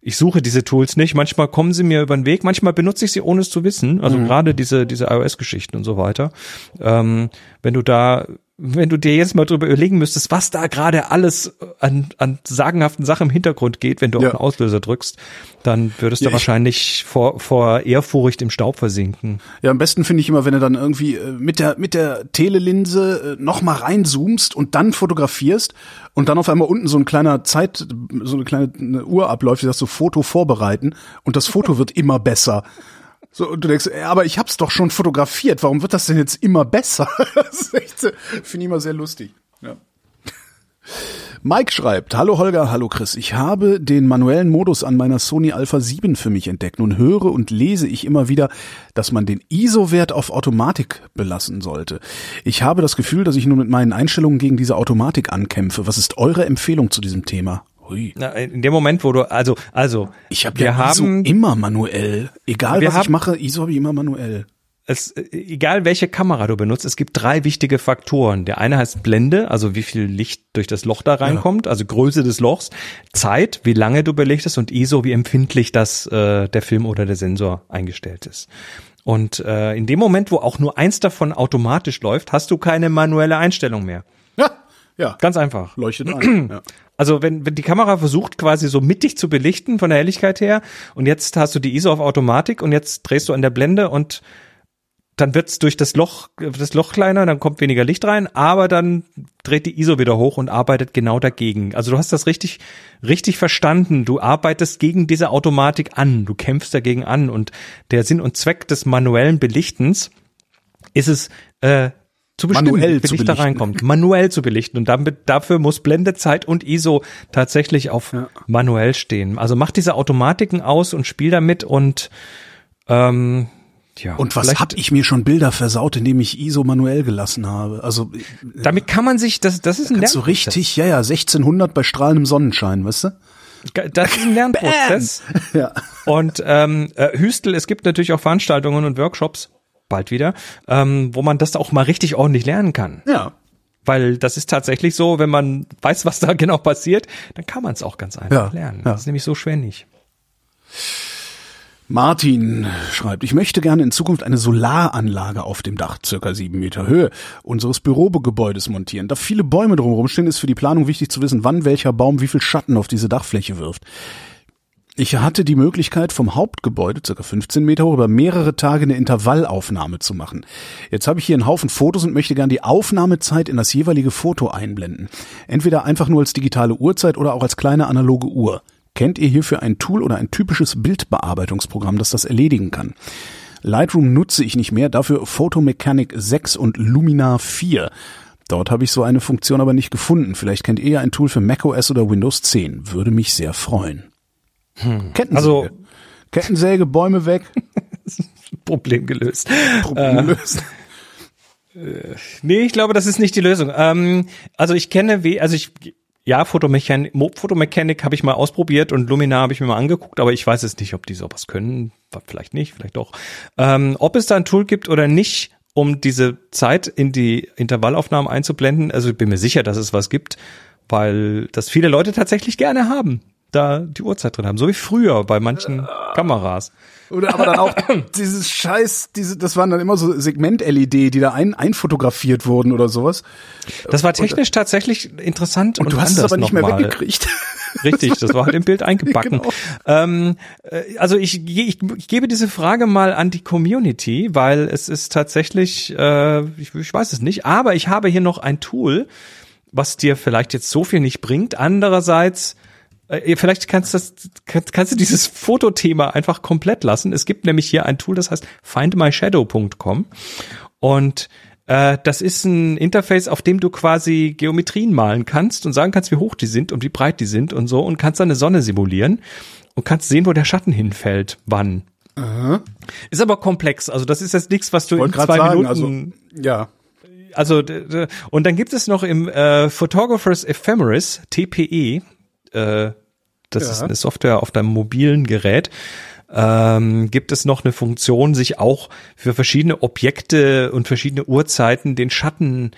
ich suche diese Tools nicht. Manchmal kommen sie mir über den Weg, manchmal benutze ich sie, ohne es zu wissen. Also gerade diese, diese iOS-Geschichten und so weiter. Ähm, wenn du da, wenn du dir jetzt mal drüber überlegen müsstest, was da gerade alles an, an sagenhaften Sachen im Hintergrund geht, wenn du Ja. auf den Auslöser drückst, dann würdest Ja, du ich- wahrscheinlich vor, vor Ehrfurcht im Staub versinken. Ja, am besten finde ich immer, wenn du dann irgendwie äh, mit der mit der Telelinse äh, noch mal reinzoomst und dann fotografierst und dann auf einmal unten so ein kleiner Zeit so eine kleine eine Uhr abläuft, die sagt so Foto vorbereiten und das Foto wird immer besser. So und du denkst, ja, aber ich hab's doch schon fotografiert, warum wird das denn jetzt immer besser? äh, finde ich immer sehr lustig. Ja. Mike schreibt, hallo Holger, hallo Chris. Ich habe den manuellen Modus an meiner Sony Alpha 7 für mich entdeckt. Nun höre und lese ich immer wieder, dass man den ISO-Wert auf Automatik belassen sollte. Ich habe das Gefühl, dass ich nun mit meinen Einstellungen gegen diese Automatik ankämpfe. Was ist eure Empfehlung zu diesem Thema? Hui. Na, in dem Moment, wo du, also, also, Ich habe wir ja ISO haben, immer manuell. Egal was ich haben- mache, ISO habe ich immer manuell. es, egal welche Kamera du benutzt, es gibt drei wichtige Faktoren. Der eine heißt Blende, also wie viel Licht durch das Loch da reinkommt, also Größe des Lochs, Zeit, wie lange du belichtest und ISO, wie empfindlich das äh, der Film oder der Sensor eingestellt ist. Und äh, in dem Moment, wo auch nur eins davon automatisch läuft, hast du keine manuelle Einstellung mehr. Ja, ja. Ganz einfach. Leuchtet ein. Ja. Also wenn, wenn die Kamera versucht quasi so mittig zu belichten von der Helligkeit her und jetzt hast du die ISO auf Automatik und jetzt drehst du an der Blende und dann wird's durch das Loch, das Loch kleiner, dann kommt weniger Licht rein, aber dann dreht die ISO wieder hoch und arbeitet genau dagegen. Also du hast das richtig, richtig verstanden. Du arbeitest gegen diese Automatik an. Du kämpfst dagegen an und der Sinn und Zweck des manuellen Belichtens ist es, äh, zu bestimmen, Manuell wie Licht da belichten. reinkommt. Manuell zu belichten. Und damit, dafür muss Blendezeit und ISO tatsächlich auf manuell stehen. Also mach diese Automatiken aus und spiel damit und ähm, ja. Und was hab ich mir schon Bilder versaut, indem ich ISO manuell gelassen habe? Also Damit kann man sich, das, das ist ein Kannst du Lernprozess. richtig, ja, ja, 1600 bei strahlendem Sonnenschein, weißt du? Das ist ein Lernprozess. Ja. Und ähm, äh, Hüstel, es gibt natürlich auch Veranstaltungen und Workshops, bald wieder, ähm, wo man das auch mal richtig ordentlich lernen kann. Ja. Weil das ist tatsächlich so, wenn man weiß, was da genau passiert, dann kann man es auch ganz einfach Ja, lernen. ja. Das ist nämlich so schwer nicht. Martin schreibt, ich möchte gerne in Zukunft eine Solaranlage auf dem Dach, circa sieben Meter Höhe, unseres Bürogebäudes montieren. Da viele Bäume drumherum stehen, ist für die Planung wichtig zu wissen, wann welcher Baum wie viel Schatten auf diese Dachfläche wirft. Ich hatte die Möglichkeit, vom Hauptgebäude, circa 15 Meter hoch, über mehrere Tage eine Intervallaufnahme zu machen. Jetzt habe ich hier einen Haufen Fotos und möchte gern die Aufnahmezeit in das jeweilige Foto einblenden. Entweder einfach nur als digitale Uhrzeit oder auch als kleine analoge Uhr. Kennt ihr hierfür ein Tool oder ein typisches Bildbearbeitungsprogramm, das das erledigen kann? Lightroom nutze ich nicht mehr, dafür Photomechanic 6 und Luminar 4. Dort habe ich so eine Funktion aber nicht gefunden. Vielleicht kennt ihr ja ein Tool für macOS oder Windows 10. Würde mich sehr freuen. Kettensäge. Also- Kettensäge, Bäume weg, Problem gelöst. Problem gelöst. Nee, ich glaube, das ist nicht die Lösung. Ähm, also ich kenne, wie, also ich, ja, Photomechanik, Mo- Photomechanik habe ich mal ausprobiert und Luminar habe ich mir mal angeguckt, aber ich weiß es nicht, ob die sowas können. Vielleicht nicht, vielleicht doch. Ähm, ob es da ein Tool gibt oder nicht, um diese Zeit in die Intervallaufnahmen einzublenden, also ich bin mir sicher, dass es was gibt, weil das viele Leute tatsächlich gerne haben, da die Uhrzeit drin haben, so wie früher bei manchen Kameras. Oder aber dann auch dieses Scheiß, diese, das waren dann immer so Segment-LED, die da ein, einfotografiert wurden oder sowas. Das war technisch tatsächlich interessant und, Und du hast es aber nicht mehr nochmal. weggekriegt. Richtig, das war halt im Bild eingebacken. Genau. ähm, äh, also ich, ich, ich gebe diese Frage mal an die Community, weil es ist tatsächlich, äh, ich, ich weiß es nicht, aber ich habe hier noch ein Tool, was dir vielleicht jetzt so viel nicht bringt. Andererseits, äh, vielleicht kannst, das, kannst, kannst du dieses Fotothema einfach komplett lassen. Es gibt nämlich hier ein Tool, das heißt findmyshadow.com und äh, das ist ein Interface, auf dem du quasi Geometrien malen kannst und sagen kannst, wie hoch die sind und wie breit die sind und so und kannst dann eine Sonne simulieren und kannst sehen, wo der Schatten hinfällt, wann. Ist aber komplex. Also das ist jetzt nichts, was du Wollte in zwei sagen, Minuten. also ja. Also, und dann gibt es noch im äh, Photographers Ephemeris, TPE, äh, das Ja. ist eine Software auf deinem mobilen Gerät, ähm, gibt es noch eine Funktion, sich auch für verschiedene Objekte und verschiedene Uhrzeiten den Schatten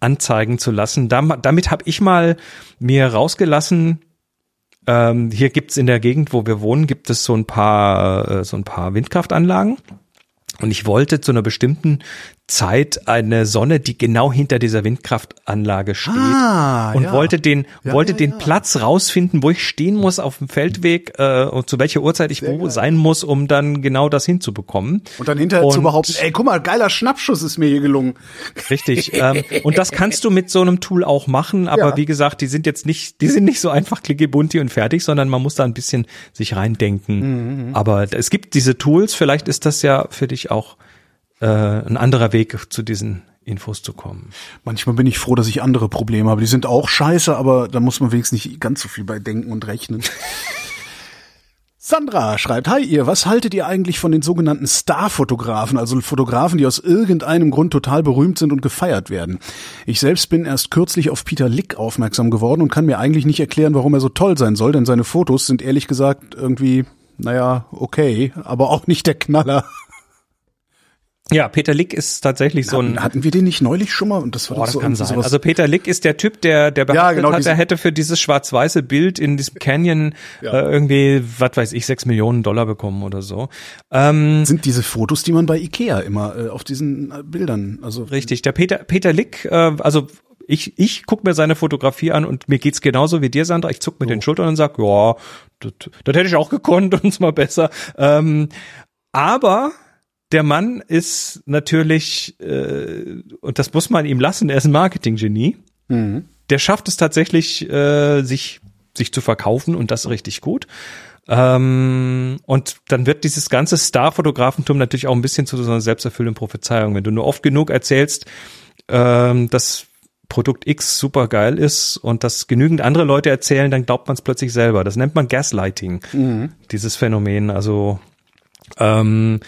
anzeigen zu lassen. Dam damit habe ich mal mir rausgelassen, ähm, hier gibt's in der Gegend, wo wir wohnen, gibt es so ein paar, äh, so ein paar Windkraftanlagen. Und ich wollte zu einer bestimmten Zeit eine Sonne, die genau hinter dieser Windkraftanlage steht. Ah, und ja. wollte den, Ja, wollte ja, den. Platz rausfinden, wo ich stehen muss auf dem Feldweg äh, und zu welcher Uhrzeit ich wo geil. sein muss, um dann genau das hinzubekommen. Und dann hinterher zu Und- behaupten, ey, guck mal, geiler Schnappschuss ist mir hier gelungen. Richtig. ähm, und das kannst du mit so einem Tool auch machen, aber wie gesagt, die sind jetzt nicht, die sind nicht so einfach klicke bunti und fertig, sondern man muss da ein bisschen sich reindenken. Aber es gibt diese Tools, vielleicht ist das ja für dich auch äh, ein anderer Weg zu diesen Infos zu kommen. Manchmal bin ich froh, dass ich andere Probleme habe. Die sind auch scheiße, aber da muss man wenigstens nicht ganz so viel bei denken und rechnen. Sandra schreibt, hi ihr, was haltet ihr eigentlich von den sogenannten Starfotografen, also Fotografen, die aus irgendeinem Grund total berühmt sind und gefeiert werden? Ich selbst bin erst kürzlich auf Peter Lick aufmerksam geworden und kann mir eigentlich nicht erklären, warum er so toll sein soll, denn seine Fotos sind ehrlich gesagt irgendwie, naja, okay, aber auch nicht der Knaller. Ja, Peter Lick ist tatsächlich so ein Hatten wir den nicht neulich schon mal? Und das war doch das so kann sein. sowas- Also Peter Lick ist der Typ, der, der behauptet genau, hat, er hätte für dieses schwarz-weiße Bild in diesem Canyon Ja. äh, irgendwie, was weiß ich, sechs Millionen Dollar bekommen oder so. Ähm, sind diese Fotos, die man bei Ikea immer äh, auf diesen äh, Bildern, also Richtig, der Peter, Peter Lick, äh, also ich, ich guck mir seine Fotografie an und mir geht's genauso wie dir, Sandra. Ich zuck mit den Schultern und sag, ja, das, das hätte ich auch gekonnt und mal besser. Ähm, aber der Mann ist natürlich, äh, und das muss man ihm lassen, er ist ein Marketinggenie. Der schafft es tatsächlich, äh, sich, sich zu verkaufen und das richtig gut. Ähm, und dann wird dieses ganze Star-Fotografentum natürlich auch ein bisschen zu so einer selbsterfüllenden Prophezeiung. Wenn du nur oft genug erzählst, ähm, dass Produkt X super geil ist und das genügend andere Leute erzählen, dann glaubt man es plötzlich selber. Das nennt man Gaslighting, dieses Phänomen. Also ähm,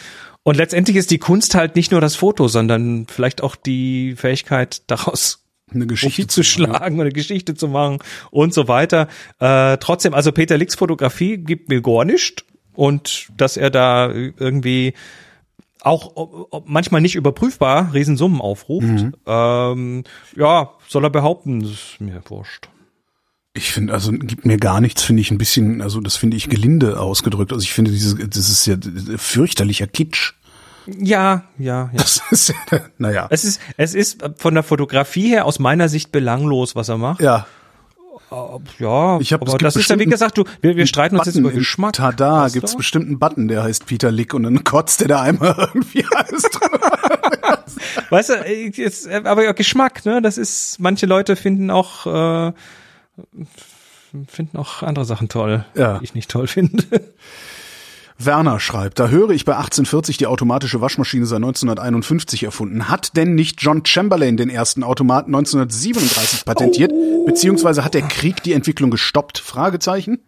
und letztendlich ist die Kunst halt nicht nur das Foto, sondern vielleicht auch die Fähigkeit, daraus eine Geschichte Profit zu schlagen oder eine Geschichte zu machen und so weiter. Äh, trotzdem, also Peter Licks Fotografie gibt mir gar nicht und dass er da irgendwie auch manchmal nicht überprüfbar Riesensummen aufruft. Ähm, ja, soll er behaupten, das ist mir wurscht. Ich finde, also gibt mir gar nichts, finde ich ein bisschen, also das finde ich gelinde ausgedrückt. Also ich finde dieses, das ist ja fürchterlicher Kitsch. Ja, ja, ja. Das ist ja, naja. Es ist, es ist von der Fotografie her aus meiner Sicht belanglos, was er macht. Ja, Ja, Ich hab- aber das ist ja wie gesagt, du, wir, wir streiten uns jetzt Button über im Geschmack. Tada, weißt gibt's bestimmt einen Button, der heißt Peter Lick und dann kotzt der da einmal irgendwie alles drüber. Weißt du, äh, jetzt, äh, aber ja, Geschmack, ne? Das ist, manche Leute finden auch, äh, finden auch andere Sachen toll, Ja. die ich nicht toll finde. Werner schreibt, da höre ich bei 1840 die automatische Waschmaschine sei 1951 erfunden. Hat denn nicht John Chamberlain den ersten Automaten 1937 patentiert? Beziehungsweise hat der Krieg die Entwicklung gestoppt? Fragezeichen?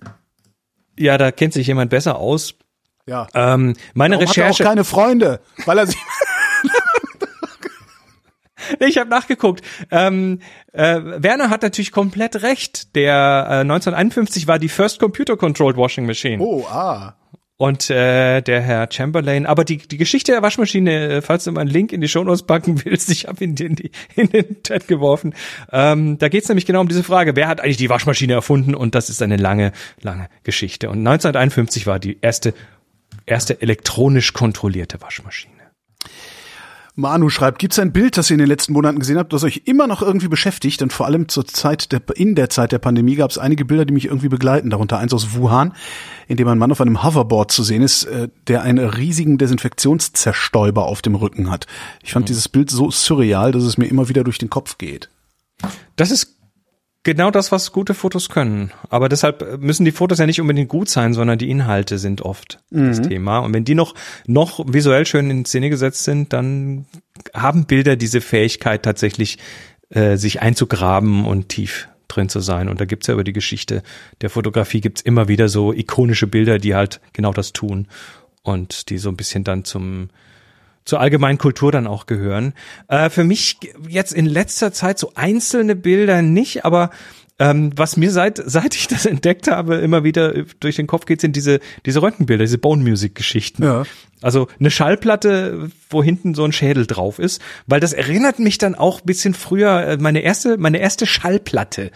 ja, da kennt sich jemand besser aus. Ja. Ähm, meine Warum hat er auch Recherche, keine Freunde? Weil er sich, ich habe nachgeguckt. Ähm, äh, Werner hat natürlich komplett recht. Der äh, 1951 war die First Computer Controlled Washing Machine. oh, ah. Und äh, der Herr Chamberlain, aber die, die Geschichte der Waschmaschine, äh, falls du mal einen Link in die Shownotes packen willst, ich habe ihn in, die, in den Chat geworfen. Ähm, da geht's nämlich genau um diese Frage, wer hat eigentlich die Waschmaschine erfunden? Und das ist eine lange, lange Geschichte. Und 1951 war die erste, erste elektronisch kontrollierte Waschmaschine. Manu schreibt, gibt's ein Bild, das ihr in den letzten Monaten gesehen habt, das euch immer noch irgendwie beschäftigt? Denn vor allem zur Zeit der, in der Zeit der Pandemie gab es einige Bilder, die mich irgendwie begleiten. Darunter eins aus Wuhan, in dem ein Mann auf einem Hoverboard zu sehen ist, äh, der einen riesigen Desinfektionszerstäuber auf dem Rücken hat. Ich fand dieses Bild so surreal, dass es mir immer wieder durch den Kopf geht. Das ist genau das, was gute Fotos können. Aber deshalb müssen die Fotos ja nicht unbedingt gut sein, sondern die Inhalte sind oft das Thema. Und wenn die noch, noch visuell schön in Szene gesetzt sind, dann haben Bilder diese Fähigkeit tatsächlich, äh, sich einzugraben und tief drin zu sein. Und da gibt's ja über die Geschichte der Fotografie gibt's immer wieder so ikonische Bilder, die halt genau das tun. und die so ein bisschen dann zum zur allgemeinen Kultur dann auch gehören. Äh, für mich jetzt in letzter Zeit so einzelne Bilder nicht, aber ähm, was mir seit seit ich das entdeckt habe immer wieder durch den Kopf geht, sind diese diese Röntgenbilder, diese Bone Music Geschichten. Ja. Also eine Schallplatte, wo hinten so ein Schädel drauf ist, weil das erinnert mich dann auch bisschen früher äh, meine erste meine erste Schallplatte,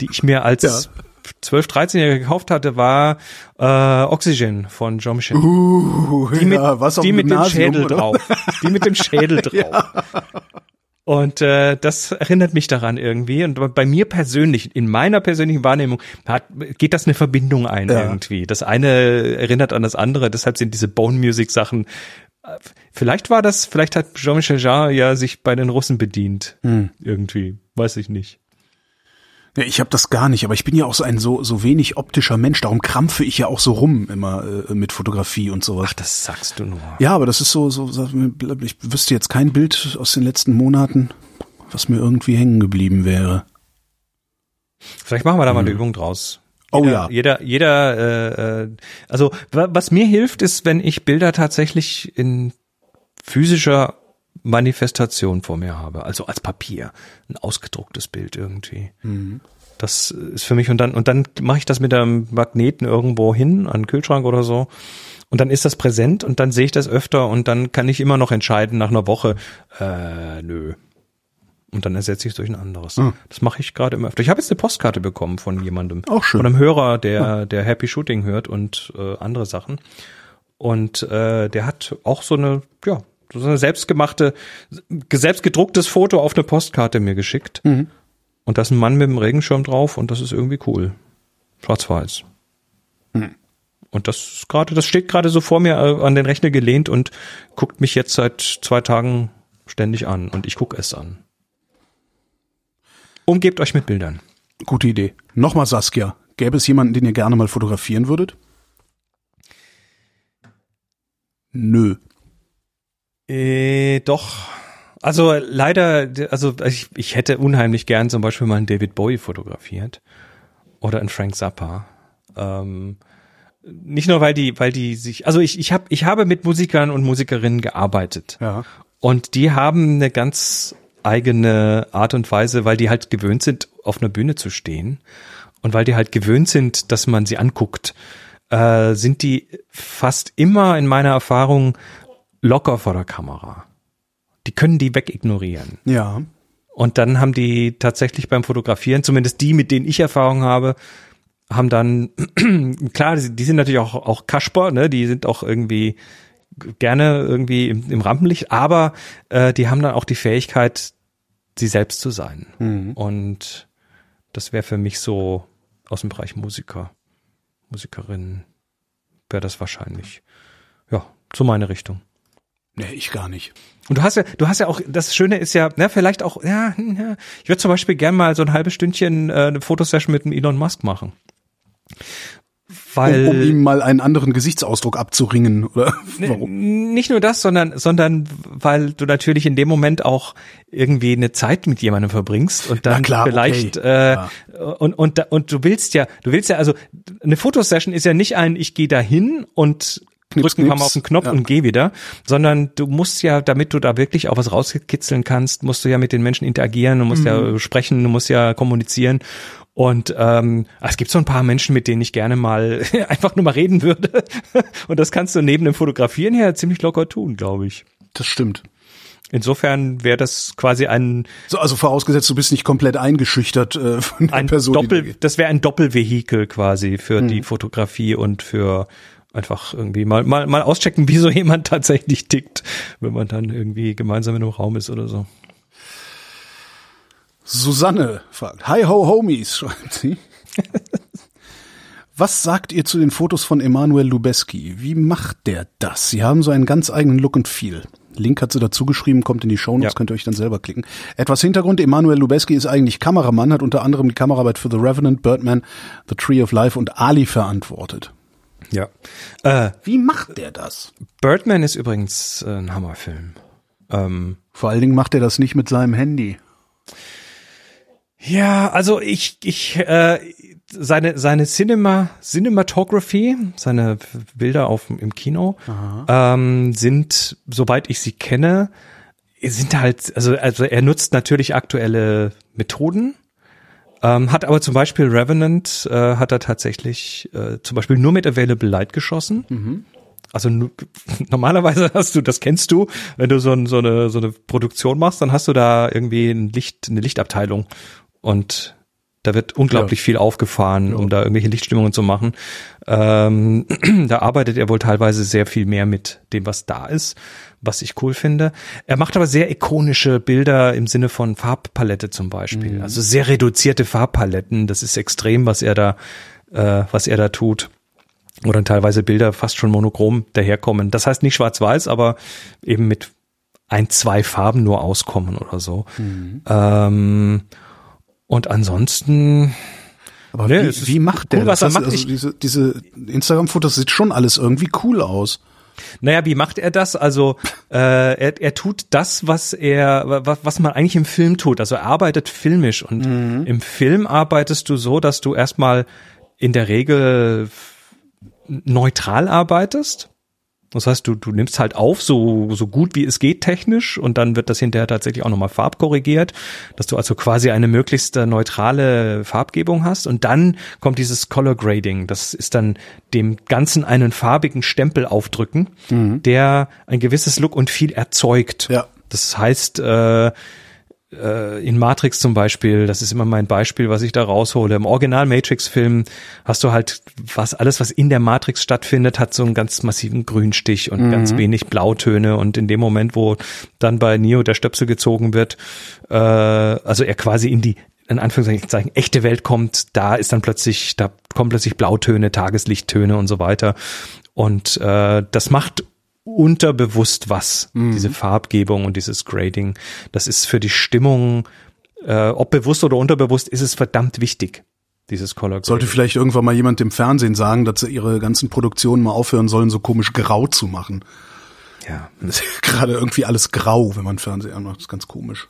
die ich mir als Ja. 12, 13-Jähriger gekauft hatte, war äh, Oxygen von Jean Michel. Uh, die mit, ja, was die dem mit dem Schädel oder? drauf. Die mit dem Schädel drauf. Und äh, das erinnert mich daran irgendwie. Und bei mir persönlich, in meiner persönlichen Wahrnehmung, hat, geht das eine Verbindung ein Ja. irgendwie. Das eine erinnert an das andere. Deshalb sind diese Bone Music Sachen. äh, Vielleicht war das, vielleicht hat Jean-Michel Jarre ja sich bei den Russen bedient. Hm. Irgendwie. Weiß ich nicht. Ja, ich habe das gar nicht, aber ich bin ja auch so ein so so wenig optischer Mensch, darum krampfe ich ja auch so rum immer äh, mit Fotografie und sowas. Ach, das sagst du nur. Ja, aber das ist so, so, ich wüsste jetzt kein Bild aus den letzten Monaten, was mir irgendwie hängen geblieben wäre. Vielleicht machen wir da mal eine Übung draus. Oh jeder, ja. Jeder, jeder, äh, äh, also wa- was mir hilft, ist, wenn ich Bilder tatsächlich in physischer Manifestation vor mir habe, also als Papier, ein ausgedrucktes Bild irgendwie. Das ist für mich und dann und dann mache ich das mit einem Magneten irgendwo hin an den Kühlschrank oder so. Und dann ist das präsent und dann sehe ich das öfter und dann kann ich immer noch entscheiden nach einer Woche, äh, nö. Und dann ersetze ich es durch ein anderes. Hm. Das mache ich gerade immer öfter. Ich habe jetzt eine Postkarte bekommen von jemandem. Auch schön. Von einem Hörer, der, der Happy Shooting hört und äh, andere Sachen. Und äh, der hat auch so eine, ja, so eine selbstgemachte, selbst gedrucktes Foto auf eine Postkarte mir geschickt. Mhm. Und da ist ein Mann mit einem Regenschirm drauf und das ist irgendwie cool. Schwarz-Weiß. Mhm. Und das gerade, das steht gerade so vor mir äh, an den Rechner gelehnt und guckt mich jetzt seit zwei Tagen ständig an und ich gucke es an. Umgebt euch mit Bildern. Gute Idee. Nochmal Saskia, gäbe es jemanden, den ihr gerne mal fotografieren würdet? Nö. Äh, doch. Also leider, also ich, ich hätte unheimlich gern zum Beispiel mal einen David Bowie fotografiert oder einen Frank Zappa. Ähm, nicht nur weil die, weil die sich, also ich, ich habe, ich habe mit Musikern und Musikerinnen gearbeitet Ja. und die haben eine ganz eigene Art und Weise, weil die halt gewöhnt sind, auf einer Bühne zu stehen und weil die halt gewöhnt sind, dass man sie anguckt, äh, sind die fast immer in meiner Erfahrung locker vor der Kamera. Die können die wegignorieren. Ja. Und dann haben die tatsächlich beim Fotografieren, zumindest die, mit denen ich Erfahrung habe, haben dann, klar, die sind natürlich auch, auch Kasper, ne, die sind auch irgendwie gerne irgendwie im, im Rampenlicht, aber äh, die haben dann auch die Fähigkeit, sie selbst zu sein. Mhm. Und das wäre für mich so aus dem Bereich Musiker, Musikerinnen, wäre das wahrscheinlich, ja, so meine Richtung. Nee, ich gar nicht. Und du hast ja, du hast ja auch, das Schöne ist ja, ne, vielleicht auch, ja, ja ich würde zum Beispiel gern mal so ein halbes Stündchen äh, eine Fotosession mit dem Elon Musk machen. Weil Um, um ihm mal einen anderen Gesichtsausdruck abzuringen, oder? Ne, Warum? nicht nur das, sondern, sondern weil du natürlich in dem Moment auch irgendwie eine Zeit mit jemandem verbringst und dann Na klar, vielleicht okay. äh, Ja. und, und und du willst ja, du willst ja also eine Fotosession ist ja nicht ein, ich gehe da hin und Knips, drück ein paar knips. Mal auf den Knopf Ja. und geh wieder, sondern du musst ja, damit du da wirklich auch was rauskitzeln kannst, musst du ja mit den Menschen interagieren, du musst Mhm. ja sprechen, du musst ja kommunizieren. Und ähm, es gibt so ein paar Menschen, mit denen ich gerne mal einfach nur mal reden würde. Und das kannst du neben dem Fotografieren her ziemlich locker tun, glaube ich. Das stimmt. Insofern wäre das quasi ein, So, also vorausgesetzt, du bist nicht komplett eingeschüchtert äh, von der ein Person. Doppel, da- das wäre ein Doppelvehikel quasi für Hm. die Fotografie und für einfach irgendwie mal, mal, mal auschecken, wie so jemand tatsächlich tickt, wenn man dann irgendwie gemeinsam in einem Raum ist oder so. Susanne fragt, Hi ho Homies, schreibt sie. Was sagt ihr zu den Fotos von Emanuel Lubeski? Wie macht der das? Sie haben so einen ganz eigenen Look und Feel. Link hat sie dazu geschrieben, kommt in die Shownotes, Ja. könnt ihr euch dann selber klicken. Etwas Hintergrund, Emanuel Lubeski ist eigentlich Kameramann, hat unter anderem die Kameraarbeit für The Revenant, Birdman, The Tree of Life und Ali verantwortet. Ja. Äh, Wie macht der das? Birdman ist übrigens äh, ein Hammerfilm. Ähm, Vor allen Dingen macht er das nicht mit seinem Handy. Ja, also ich, ich, äh, seine, seine Cinema, Cinematography, seine Bilder auf, im Kino, ähm, sind, soweit ich sie kenne, sind halt, also, also er nutzt natürlich aktuelle Methoden, ähm, hat aber zum Beispiel Revenant, äh, hat er tatsächlich äh, zum Beispiel nur mit Available Light geschossen. Also nu- normalerweise hast du, das kennst du, wenn du so, ein, so, eine, so eine Produktion machst, dann hast du da irgendwie ein Licht, eine Lichtabteilung. Und da wird unglaublich viel aufgefahren, um da irgendwelche Lichtstimmungen zu machen. Ähm, da arbeitet er wohl teilweise sehr viel mehr mit dem, was da ist, was ich cool finde. Er macht aber sehr ikonische Bilder im Sinne von Farbpalette zum Beispiel. Also sehr reduzierte Farbpaletten. Das ist extrem, was er da, äh, was er da tut dann teilweise Bilder fast schon monochrom daherkommen. Das heißt nicht schwarz-weiß, aber eben mit ein, zwei Farben nur auskommen oder so. Ähm, und ansonsten, Aber es wie, wie macht der cool, das? er heißt, macht. Also diese, diese Instagram-Fotos sieht schon alles irgendwie cool aus. naja, wie macht er das? Also äh, er, er tut das, was er, was, was man eigentlich im Film tut. Also er arbeitet filmisch und im Film arbeitest du so, dass du erstmal in der Regel neutral arbeitest. Das heißt, du, du nimmst halt auf, so, so gut wie es geht technisch und dann wird das hinterher tatsächlich auch nochmal farbkorrigiert, dass du also quasi eine möglichst äh, neutrale Farbgebung hast und dann kommt dieses Color Grading. Das ist dann dem Ganzen einen farbigen Stempel aufdrücken, der ein gewisses Look und viel erzeugt. Ja. Das heißt, äh, in Matrix zum Beispiel, das ist immer mein Beispiel, was ich da raushole. Im Original Matrix-Film hast du halt was, alles, was in der Matrix stattfindet, hat so einen ganz massiven Grünstich und ganz wenig Blautöne. Und in dem Moment, wo dann bei Neo der Stöpsel gezogen wird, äh, also er quasi in die in Anführungszeichen echte Welt kommt, da ist dann plötzlich, da kommen plötzlich Blautöne, Tageslichttöne und so weiter. Und äh, das macht unterbewusst was, diese Farbgebung und dieses Grading. Das ist für die Stimmung, äh, ob bewusst oder unterbewusst, ist es verdammt wichtig, dieses Color Grading. Sollte vielleicht irgendwann mal jemand im Fernsehen sagen, dass sie ihre ganzen Produktionen mal aufhören sollen, so komisch grau zu machen. ja. Das ist gerade irgendwie alles grau, wenn man Fernsehen anmacht. Das ist ganz komisch.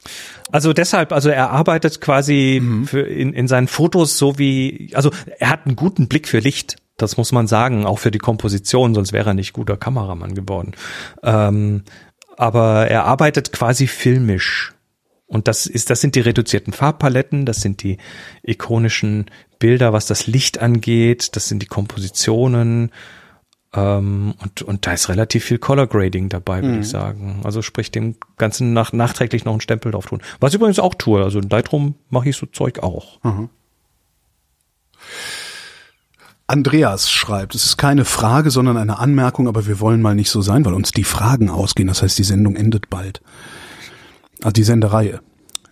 Also deshalb, also er arbeitet quasi für in, in seinen Fotos so wie, also er hat einen guten Blick für Licht. Das muss man sagen, auch für die Komposition, sonst wäre er nicht guter Kameramann geworden. Ähm, aber er arbeitet quasi filmisch. Und das ist, das sind die reduzierten Farbpaletten, das sind die ikonischen Bilder, was das Licht angeht, das sind die Kompositionen. Ähm, und, und da ist relativ viel Color Grading dabei, würde ich sagen. Also sprich dem Ganzen nach, nachträglich noch einen Stempel drauf tun. Was ich übrigens auch tue. Also in Lightroom mache ich so Zeug auch. Andreas schreibt, es ist keine Frage, sondern eine Anmerkung, aber wir wollen mal nicht so sein, weil uns die Fragen ausgehen. Das heißt, die Sendung endet bald. Also die Sendereihe.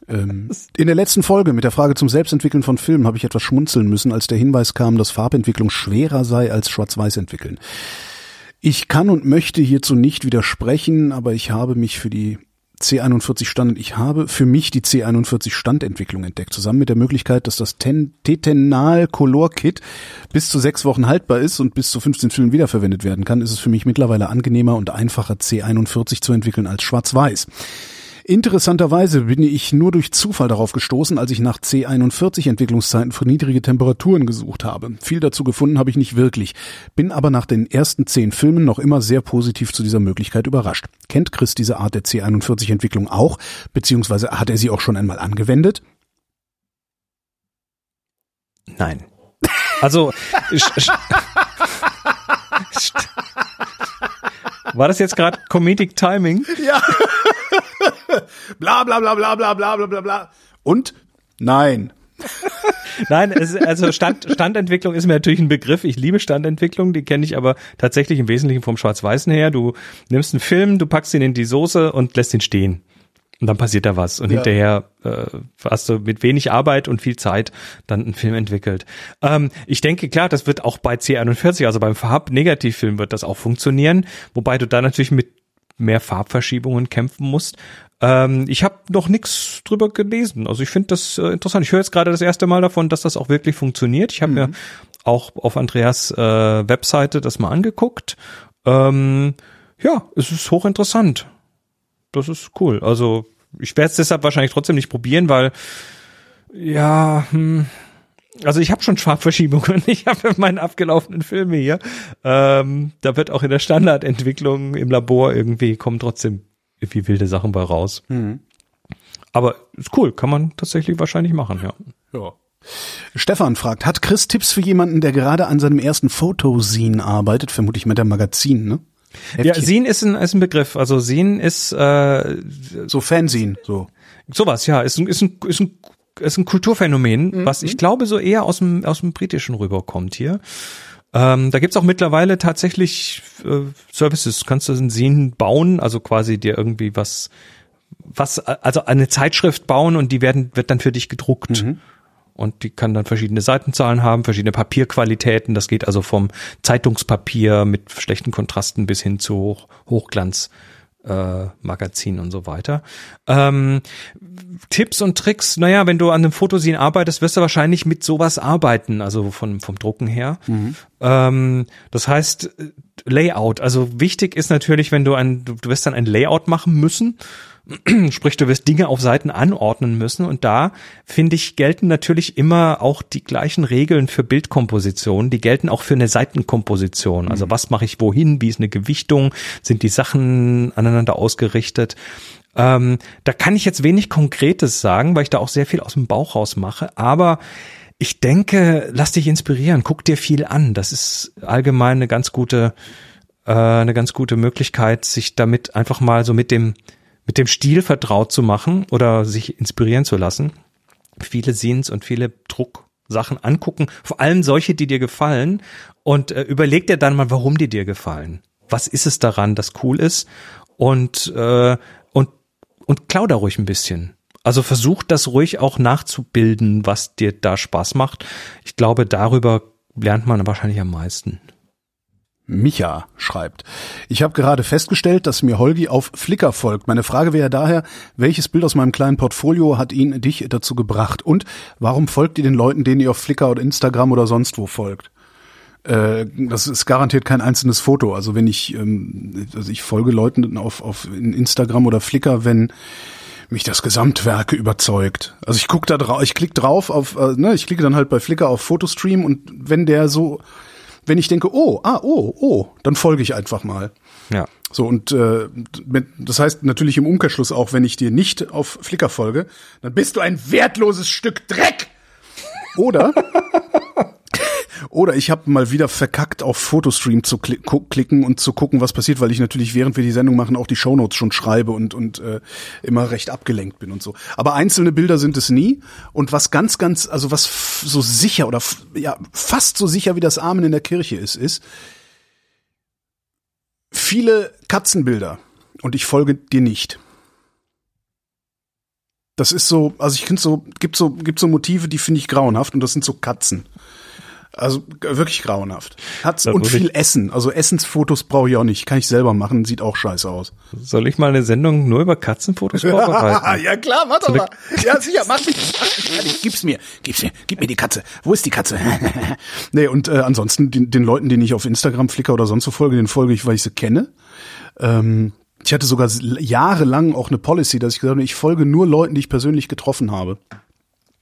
Ähm, in der letzten Folge mit der Frage zum Selbstentwickeln von Filmen habe ich etwas schmunzeln müssen, als der Hinweis kam, dass Farbentwicklung schwerer sei als Schwarz-Weiß entwickeln. Ich kann und möchte hierzu nicht widersprechen, aber ich habe mich für die C41 Stand, ich habe für mich die C41 Standentwicklung entdeckt, zusammen mit der Möglichkeit, dass das Ten Tetanal Color Kit bis zu sechs Wochen haltbar ist und bis zu 15 Filmen wiederverwendet werden kann, ist es für mich mittlerweile angenehmer und einfacher C41 zu entwickeln als Schwarz-Weiß. Interessanterweise bin ich nur durch Zufall darauf gestoßen, als ich nach C41 Entwicklungszeiten für niedrige Temperaturen gesucht habe. Viel dazu gefunden habe ich nicht wirklich, bin aber nach den ersten zehn Filmen noch immer sehr positiv zu dieser Möglichkeit überrascht. Kennt Chris diese Art der C41 Entwicklung auch, beziehungsweise hat er sie auch schon einmal angewendet? Nein. Also war das jetzt gerade Comedic Timing? Ja. bla bla bla bla bla bla bla bla. Und nein. Nein, es, also Stand, Standentwicklung ist mir natürlich ein Begriff. Ich liebe Standentwicklung, die kenne ich aber tatsächlich im Wesentlichen vom Schwarz-Weißen her. Du nimmst einen Film, du packst ihn in die Soße und lässt ihn stehen. Und dann passiert da was. Und ja. hinterher äh, hast du mit wenig Arbeit und viel Zeit dann einen Film entwickelt. Ähm, ich denke, klar, das wird auch bei C41, also beim Farb-Negativfilm wird das auch funktionieren. Wobei du da natürlich mit mehr Farbverschiebungen kämpfen musst. Ähm, ich habe noch nichts drüber gelesen. Also ich finde das äh, interessant. Ich höre jetzt gerade das erste Mal davon, dass das auch wirklich funktioniert. Ich habe mir auch auf Andreas äh, Webseite das mal angeguckt. Ähm, ja, es ist hochinteressant. Das ist cool. Also ich werde es deshalb wahrscheinlich trotzdem nicht probieren, weil Ja, hm. Also ich habe schon Farbverschiebungen. Ich habe meine abgelaufenen Filme hier. Ähm, da wird auch in der Standardentwicklung im Labor irgendwie kommen trotzdem irgendwie wilde Sachen bei raus. Mhm. Aber ist cool, kann man tatsächlich wahrscheinlich machen, ja. Ja. Stefan fragt, hat Chris Tipps für jemanden, der gerade an seinem ersten Fotoscene arbeitet, vermutlich mit der Magazin, ne? Ja, Sin ist ein, ist ein Begriff. Also Sin ist äh, so Fanzine, so. Sowas, ja, ist ein, ist ein, ist ein, ist ein Kulturphänomen, Mhm. was ich glaube so eher aus dem, aus dem Britischen rüberkommt hier. Ähm, da gibt's auch mittlerweile tatsächlich äh, Services. Kannst du ein Sin bauen, also quasi dir irgendwie was, was, also eine Zeitschrift bauen und die werden, wird dann für dich gedruckt. Und die kann dann verschiedene Seitenzahlen haben, verschiedene Papierqualitäten. Das geht also vom Zeitungspapier mit schlechten Kontrasten bis hin zu Hoch Hochglanz. Äh, Magazin und so weiter. Ähm, Tipps und Tricks, naja, wenn du an einem Fotosin arbeitest, wirst du wahrscheinlich mit sowas arbeiten, also von, vom Drucken her. Ähm, das heißt, äh, Layout, also wichtig ist natürlich, wenn du ein, du wirst dann ein Layout machen müssen, Sprich, du wirst Dinge auf Seiten anordnen müssen und da, finde ich, gelten natürlich immer auch die gleichen Regeln für Bildkomposition, die gelten auch für eine Seitenkomposition. Also was mache ich wohin, wie ist eine Gewichtung, sind die Sachen aneinander ausgerichtet. Ähm, da kann ich jetzt wenig Konkretes sagen, weil ich da auch sehr viel aus dem Bauch raus mache, aber ich denke, lass dich inspirieren, guck dir viel an. Das ist allgemein eine ganz gute, äh, eine ganz gute Möglichkeit, sich damit einfach mal so mit dem mit dem Stil vertraut zu machen oder sich inspirieren zu lassen. Viele Scenes und viele Drucksachen angucken, vor allem solche, die dir gefallen und äh, überleg dir dann mal, warum die dir gefallen. Was ist es daran, das cool ist und äh, und und klau da ruhig ein bisschen. Also versuch das ruhig auch nachzubilden, was dir da Spaß macht. Ich glaube, darüber lernt man wahrscheinlich am meisten. Micha schreibt, ich habe gerade festgestellt, dass mir Holgi auf Flickr folgt. Meine Frage wäre daher, welches Bild aus meinem kleinen Portfolio hat ihn dich dazu gebracht? Und warum folgt ihr den Leuten, denen ihr auf Flickr oder Instagram oder sonst wo folgt? Äh, das ist garantiert kein einzelnes Foto. Also wenn ich, ähm, also ich folge Leuten auf, auf Instagram oder Flickr, wenn mich das Gesamtwerke überzeugt. Also ich guck da drauf, ich klicke drauf auf, äh, ne, ich klicke dann halt bei Flickr auf Fotostream und wenn der so wenn ich denke, oh, ah, oh, oh, dann folge ich einfach mal. Ja. So und äh, das heißt natürlich im Umkehrschluss auch, wenn ich dir nicht auf Flickr folge, dann bist du ein wertloses Stück Dreck. Oder oder ich habe mal wieder verkackt, auf Fotostream zu kli klicken und zu gucken, was passiert, weil ich natürlich, während wir die Sendung machen, auch die Shownotes schon schreibe und, und äh, immer recht abgelenkt bin und so. Aber einzelne Bilder sind es nie. Und was ganz, ganz, also was so sicher oder ja fast so sicher wie das Amen in der Kirche ist, ist viele Katzenbilder. Und ich folge dir nicht. Das ist so, also ich finde so, gibt so, gibt so Motive, die finde ich grauenhaft und das sind so Katzen. Also wirklich grauenhaft. Hat's Da und viel Essen. Also Essensfotos brauche ich auch nicht. Kann ich selber machen. Sieht auch scheiße aus. Soll ich mal eine Sendung nur über Katzenfotos vorbereiten? ja klar, warte So eine- mal. Ja sicher, mach mich. Gib's mir, gib's mir, gib mir die Katze. Wo ist die Katze? nee, und äh, ansonsten den, den Leuten, denen ich auf Instagram, Flickr oder sonst so folge, den folge ich, weil ich sie kenne. Ähm, ich hatte sogar jahrelang auch eine Policy, dass ich gesagt habe, ich folge nur Leuten, die ich persönlich getroffen habe.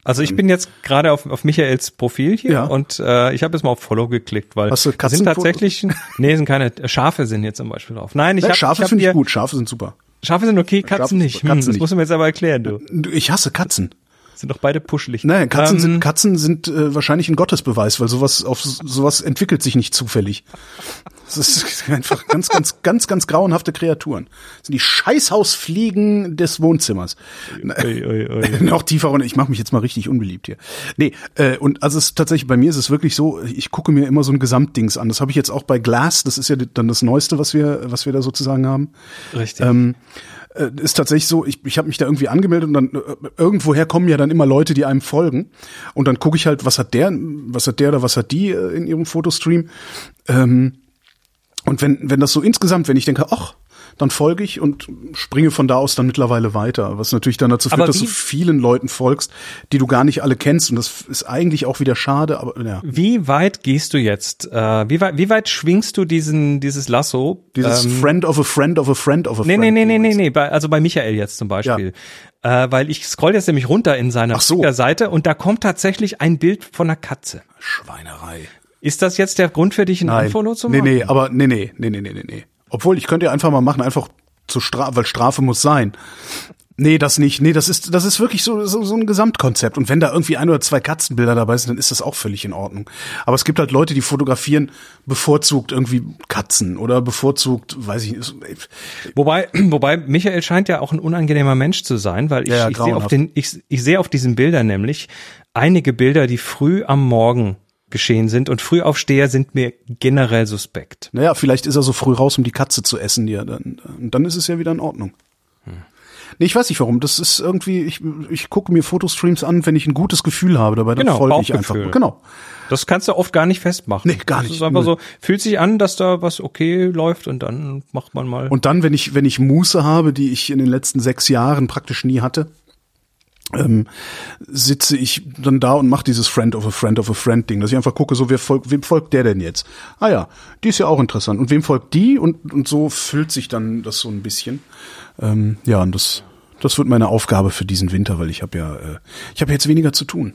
Also ich bin jetzt gerade auf, auf Michaels Profil hier Ja. und äh, ich habe jetzt mal auf Follow geklickt, weil Hast du sind tatsächlich, nee, sind keine Schafe sind hier zum Beispiel drauf. Nein, ich Ja, habe Schafe hab finde ich gut. Schafe sind super. Schafe sind okay, Katzen Schafe- nicht. Hm, Katzen das nicht. musst du mir jetzt aber erklären, du. Ich hasse Katzen. Sind doch beide puschelig. Nein, Katzen Ähm, sind Katzen sind äh, wahrscheinlich ein Gottesbeweis, weil sowas auf sowas entwickelt sich nicht zufällig. Das ist einfach ganz, ganz, ganz, ganz grauenhafte Kreaturen. Das sind die Scheißhausfliegen des Wohnzimmers. Ui, ui, ui. Noch tiefer runter. Ich mache mich jetzt mal richtig unbeliebt hier. Nee, äh, und also es ist tatsächlich, bei mir ist es wirklich so, ich gucke mir immer so ein Gesamtdings an. Das habe ich jetzt auch bei Glass, das ist ja dann das Neueste, was wir, was wir da sozusagen haben. Richtig. Ähm, äh, ist tatsächlich so, ich, ich habe mich da irgendwie angemeldet und dann äh, irgendwoher kommen ja dann immer Leute, die einem folgen. Und dann gucke ich halt, was hat der, was hat der oder was hat die äh, in ihrem Fotostream. Ähm, und wenn, wenn das so insgesamt, wenn ich denke, ach, dann folge ich und springe von da aus dann mittlerweile weiter. Was natürlich dann dazu führt, Aber dass du wie- vielen Leuten folgst, die du gar nicht alle kennst. Und das ist eigentlich auch wieder schade, aber ja. Wie weit gehst du jetzt? Äh, wie, weit, wie weit schwingst du diesen dieses Lasso? Dieses Ähm, Friend of a Friend of a Friend of a Nee, Friend. nee, nee, nee, nee, nee, bei, also bei Michael jetzt zum Beispiel. Äh, weil ich scroll jetzt nämlich runter in seiner so. Seite und da kommt tatsächlich ein Bild von einer Katze. Schweinerei. Ist das jetzt der Grund für dich, ein. Unfollow zu nee, machen? nee, aber nee, nee, nee, nee, nee, nee, nee. Obwohl, ich könnte ja einfach mal machen, einfach zur Strafe, weil Strafe muss sein. Nee, das nicht. Nee, das ist, das ist wirklich so, so, so ein Gesamtkonzept. Und wenn da irgendwie ein oder zwei Katzenbilder dabei sind, dann ist das auch völlig in Ordnung. Aber es gibt halt Leute, die fotografieren bevorzugt irgendwie Katzen oder bevorzugt, weiß ich nicht. Wobei, wobei Michael scheint ja auch ein unangenehmer Mensch zu sein, weil ich, Ja, ja, ich sehe auf den, ich, ich sehe auf diesen Bildern nämlich einige Bilder, die früh am Morgen geschehen sind und Frühaufsteher sind mir generell suspekt. Naja, vielleicht ist er so früh raus, um die Katze zu essen, die er dann, und dann ist es ja wieder in Ordnung. Nee, ich weiß nicht warum. Das ist irgendwie, ich, ich gucke mir Fotostreams an, wenn ich ein gutes Gefühl habe dabei, dann Genau, folge ich einfach. Genau. Das kannst du oft gar nicht festmachen. Nee, gar Das nicht. ist einfach so, fühlt sich an, dass da was okay läuft und dann macht man mal. Und dann, wenn ich, wenn ich Muße habe, die ich in den letzten sechs Jahren praktisch nie hatte, ähm, sitze ich dann da und mache dieses Friend of a Friend of a Friend Ding, dass ich einfach gucke, so wer folgt, wem folgt der denn jetzt? Ah ja, die ist ja auch interessant. Und wem folgt die? Und, und so füllt sich dann das so ein bisschen. Ähm, ja, und das, das wird meine Aufgabe für diesen Winter, weil ich habe ja, äh, ich habe jetzt weniger zu tun.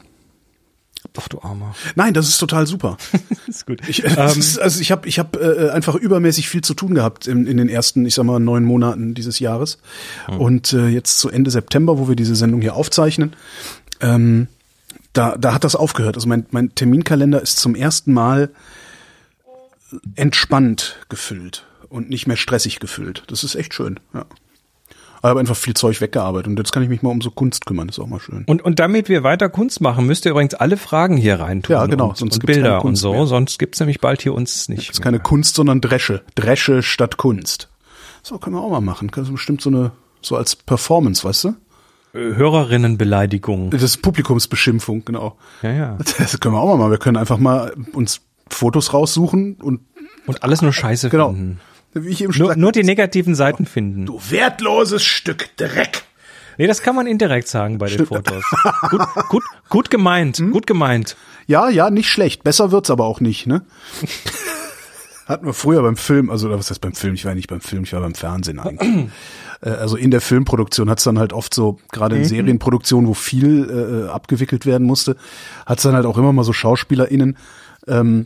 Doch, du Armer. Nein, das ist total super. ist gut. Ich, äh, das ist, also ich habe ich hab, äh, einfach übermäßig viel zu tun gehabt in, in den ersten, ich sag mal, neun Monaten dieses Jahres. Und äh, jetzt zu Ende September, wo wir diese Sendung hier aufzeichnen, ähm, da, da hat das aufgehört. Also mein, mein Terminkalender ist zum ersten Mal entspannt gefüllt und nicht mehr stressig gefüllt. Das ist echt schön, ja. Ich habe einfach viel Zeug weggearbeitet und jetzt kann ich mich mal um so Kunst kümmern, das ist auch mal schön. Und, und damit wir weiter Kunst machen, müsst ihr übrigens alle Fragen hier reintun. Ja, genau, Und, sonst und Bilder und so, mehr. sonst gibt's nämlich bald hier uns nicht. Das ist keine Kunst, sondern Dresche. Dresche statt Kunst. So, können wir auch mal machen. Das ist bestimmt so eine, so als Performance, weißt du? Äh, Hörerinnenbeleidigung. Das ist Publikumsbeschimpfung, genau. Ja, ja. Das können wir auch mal machen. Wir können einfach mal uns Fotos raussuchen und Und alles nur Scheiße genau. finden. Wie ich eben schon Nur, nur die negativen Seiten finden. du wertloses Stück Dreck. Nee, das kann man indirekt sagen bei den Stimmt. Hm? Fotos. gut, gut, gut gemeint, gut gemeint. Ja, ja, nicht schlecht. Besser wird's aber auch nicht, ne? Hatten wir früher beim Film, also oder was heißt beim Film? Ich war ja nicht beim Film, ich war beim Fernsehen eigentlich. Äh, also in der Filmproduktion hat's dann halt oft so, gerade in Serienproduktionen, wo viel äh, abgewickelt werden musste, hat's dann halt auch immer mal so SchauspielerInnen, ähm,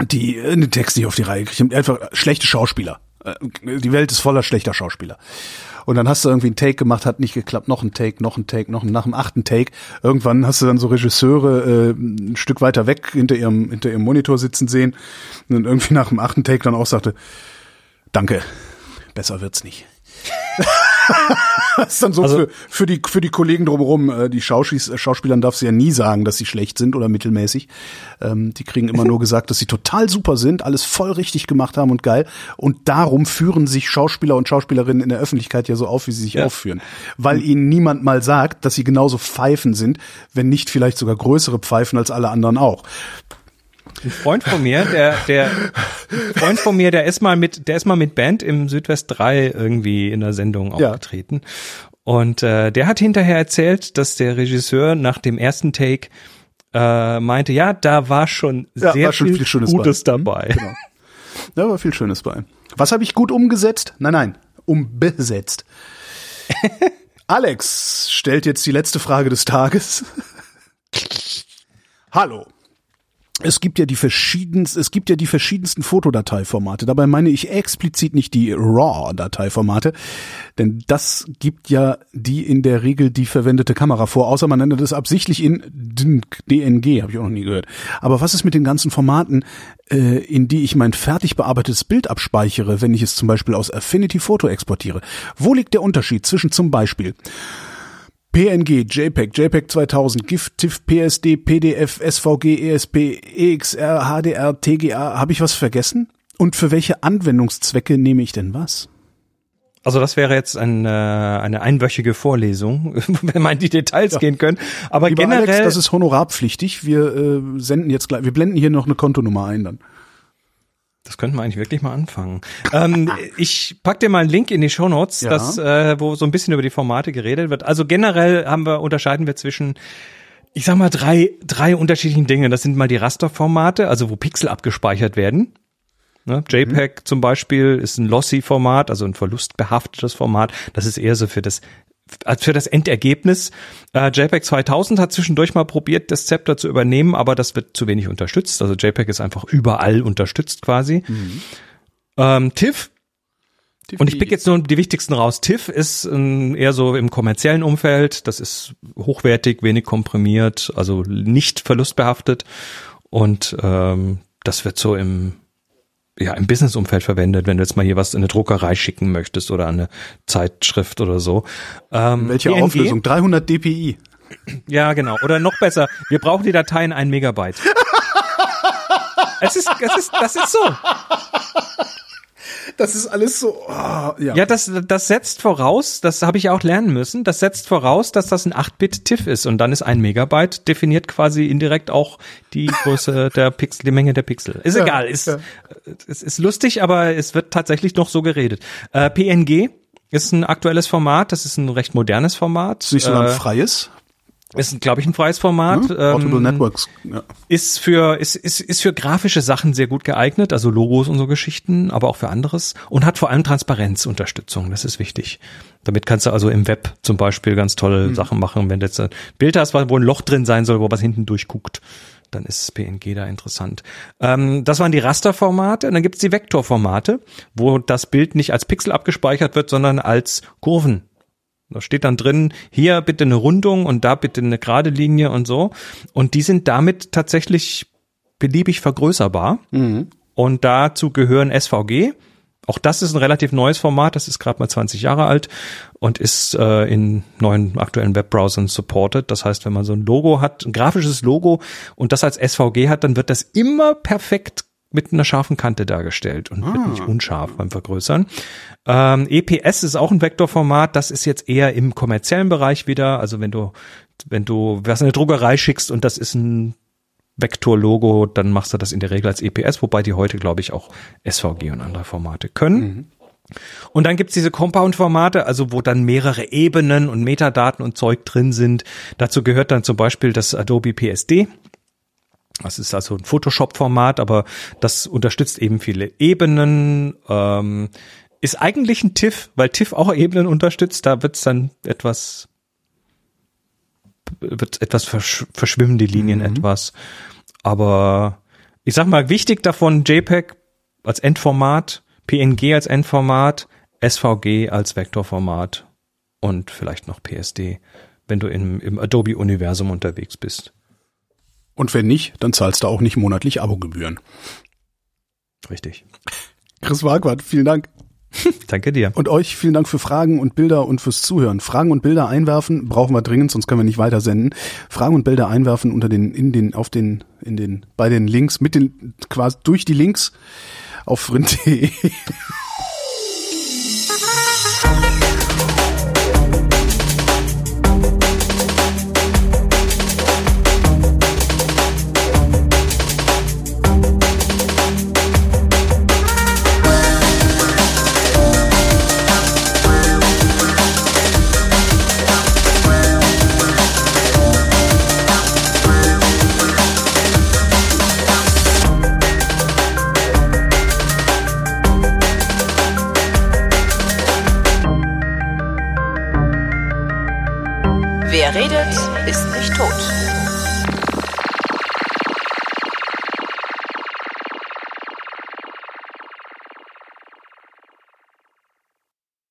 die äh, den Text nicht auf die Reihe kriegen. Einfach schlechte Schauspieler. Äh, Die Welt ist voller schlechter Schauspieler. Und dann hast du irgendwie einen Take gemacht, hat nicht geklappt, noch ein Take, noch ein Take, noch ein, nach dem achten Take. Irgendwann hast du dann so Regisseure äh, ein Stück weiter weg hinter ihrem, hinter ihrem Monitor sitzen sehen und dann irgendwie nach dem achten Take dann auch sagte, danke, besser wird's nicht. das ist dann so Also- für, für die für die Kollegen drumherum, äh, die Schauspies, äh, Schauspielern darfst du ja nie sagen, dass sie schlecht sind oder mittelmäßig. Ähm, die kriegen immer nur gesagt, dass sie total super sind, alles voll richtig gemacht haben und geil. Und darum führen sich Schauspieler und Schauspielerinnen in der Öffentlichkeit ja so auf, wie sie sich Ja. aufführen. Weil ihnen niemand mal sagt, dass sie genauso Pfeifen sind, wenn nicht vielleicht sogar größere Pfeifen als alle anderen auch. Ein Freund von mir, der, der Freund von mir, der ist mal mit, der ist mal mit Band im Südwest 3 irgendwie in der Sendung Ja. aufgetreten. Und äh, der hat hinterher erzählt, dass der Regisseur nach dem ersten Take äh, meinte, ja, da war schon Ja, sehr war schon viel, viel Schönes Gutes bei. dabei. Genau. Da war viel Schönes bei. Was habe ich gut umgesetzt? Nein, nein, umbesetzt. Alex stellt jetzt die letzte Frage des Tages. Hallo. Es gibt ja die verschiedensten, es gibt ja die verschiedensten Fotodateiformate. Dabei meine ich explizit nicht die RAW-Dateiformate, denn das gibt ja die in der Regel die verwendete Kamera vor, außer man nennt das absichtlich in DNG, habe ich auch noch nie gehört. Aber was ist mit den ganzen Formaten, äh, in die ich mein fertig bearbeitetes Bild abspeichere, wenn ich es zum Beispiel aus Affinity Photo exportiere? Wo liegt der Unterschied zwischen zum Beispiel PNG, JPEG, JPEG 2000, GIF, TIFF, PSD, PDF, SVG, ESP, EXR, HDR, TGA. Habe ich was vergessen? Und für welche Anwendungszwecke nehme ich denn was? Also das wäre jetzt ein, äh, eine einwöchige Vorlesung, wenn man in die Details gehen können. Aber Lieber generell, Alex, das ist honorarpflichtig. Wir äh, senden jetzt gleich, wir blenden hier noch eine Kontonummer ein dann. Das könnten wir eigentlich wirklich mal anfangen. ähm, ich pack dir mal einen Link in die Shownotes, Ja. das, äh, wo so ein bisschen über die Formate geredet wird. Also generell haben wir, unterscheiden wir zwischen, ich sag mal, drei, drei unterschiedlichen Dinge. Das sind mal die Rasterformate, also wo Pixel abgespeichert werden. Ne? JPEG zum Beispiel ist ein Lossy-Format, also ein verlustbehaftetes Format. Das ist eher so für das für das Endergebnis. Äh, JPEG 2000 hat zwischendurch mal probiert, das Zepter zu übernehmen, aber das wird zu wenig unterstützt. Also JPEG ist einfach überall unterstützt quasi. Mhm. Ähm, TIFF und ich pick jetzt nur die wichtigsten raus. TIFF ist ähm, eher so im kommerziellen Umfeld. Das ist hochwertig, wenig komprimiert, also nicht verlustbehaftet. Und ähm, das wird so im ja, im Businessumfeld verwendet, wenn du jetzt mal hier was in eine Druckerei schicken möchtest oder an eine Zeitschrift oder so. Ähm, Welche PNG? Auflösung? 300 dpi. Ja, genau. Oder noch besser, wir brauchen die Dateien ein Megabyte. es ist, es ist, das ist so. Das ist alles so. Oh, ja, ja das, das setzt voraus, das habe ich auch lernen müssen, das setzt voraus, dass das ein 8-Bit-TIFF ist und dann ist ein Megabyte definiert quasi indirekt auch die Größe der Pixel, die Menge der Pixel. Ist ja, egal, ist, ja. es ist lustig, aber es wird tatsächlich noch so geredet. Äh, PNG ist ein aktuelles Format, das ist ein recht modernes Format. Ist nicht so ein äh, freies? Ist, glaube ich, ein freies Format. Hm? Portable ähm, Networks. Ja. Ist für ist, ist, ist für grafische Sachen sehr gut geeignet, also Logos und so Geschichten, aber auch für anderes und hat vor allem Transparenzunterstützung. Das ist wichtig. Damit kannst du also im Web zum Beispiel ganz tolle hm. Sachen machen. Wenn du jetzt ein Bild hast, wo ein Loch drin sein soll, wo was hinten durchguckt, dann ist PNG da interessant. Ähm, das waren die Rasterformate. Und dann gibt's die Vektorformate, wo das Bild nicht als Pixel abgespeichert wird, sondern als Kurven da steht dann drin, hier bitte eine Rundung und da bitte eine gerade Linie und so. Und die sind damit tatsächlich beliebig vergrößerbar. Mhm. Und dazu gehören SVG. Auch das ist ein relativ neues Format, das ist gerade mal 20 Jahre alt und ist äh, in neuen aktuellen Webbrowsern supported. Das heißt, wenn man so ein Logo hat, ein grafisches Logo und das als SVG hat, dann wird das immer perfekt mit einer scharfen Kante dargestellt und ah. wird nicht unscharf beim Vergrößern. Ähm, EPS ist auch ein Vektorformat, das ist jetzt eher im kommerziellen Bereich wieder. Also wenn du, wenn du was in eine Druckerei schickst und das ist ein Vektorlogo, dann machst du das in der Regel als EPS, wobei die heute, glaube ich, auch SVG und andere Formate können. Mhm. Und dann gibt's diese Compound-Formate, also wo dann mehrere Ebenen und Metadaten und Zeug drin sind. Dazu gehört dann zum Beispiel das Adobe PSD. Das ist also ein Photoshop-Format, aber das unterstützt eben viele Ebenen. Ähm, ist eigentlich ein TIFF, weil TIFF auch Ebenen unterstützt. Da wird's dann etwas wird etwas versch verschwimmen die Linien mhm. etwas. Aber ich sag mal, wichtig davon JPEG als Endformat, PNG als Endformat, SVG als Vektorformat und vielleicht noch PSD, wenn du im, im Adobe-Universum unterwegs bist. Und wenn nicht, dann zahlst du auch nicht monatlich Abogebühren. Richtig. Chris Marquardt, vielen Dank. Danke dir. Und euch vielen Dank für Fragen und Bilder und fürs Zuhören. Fragen und Bilder einwerfen brauchen wir dringend, sonst können wir nicht weiter senden. Fragen und Bilder einwerfen unter den, in den, auf den, in den, bei den Links, mit den, quasi durch die Links auf frint.de.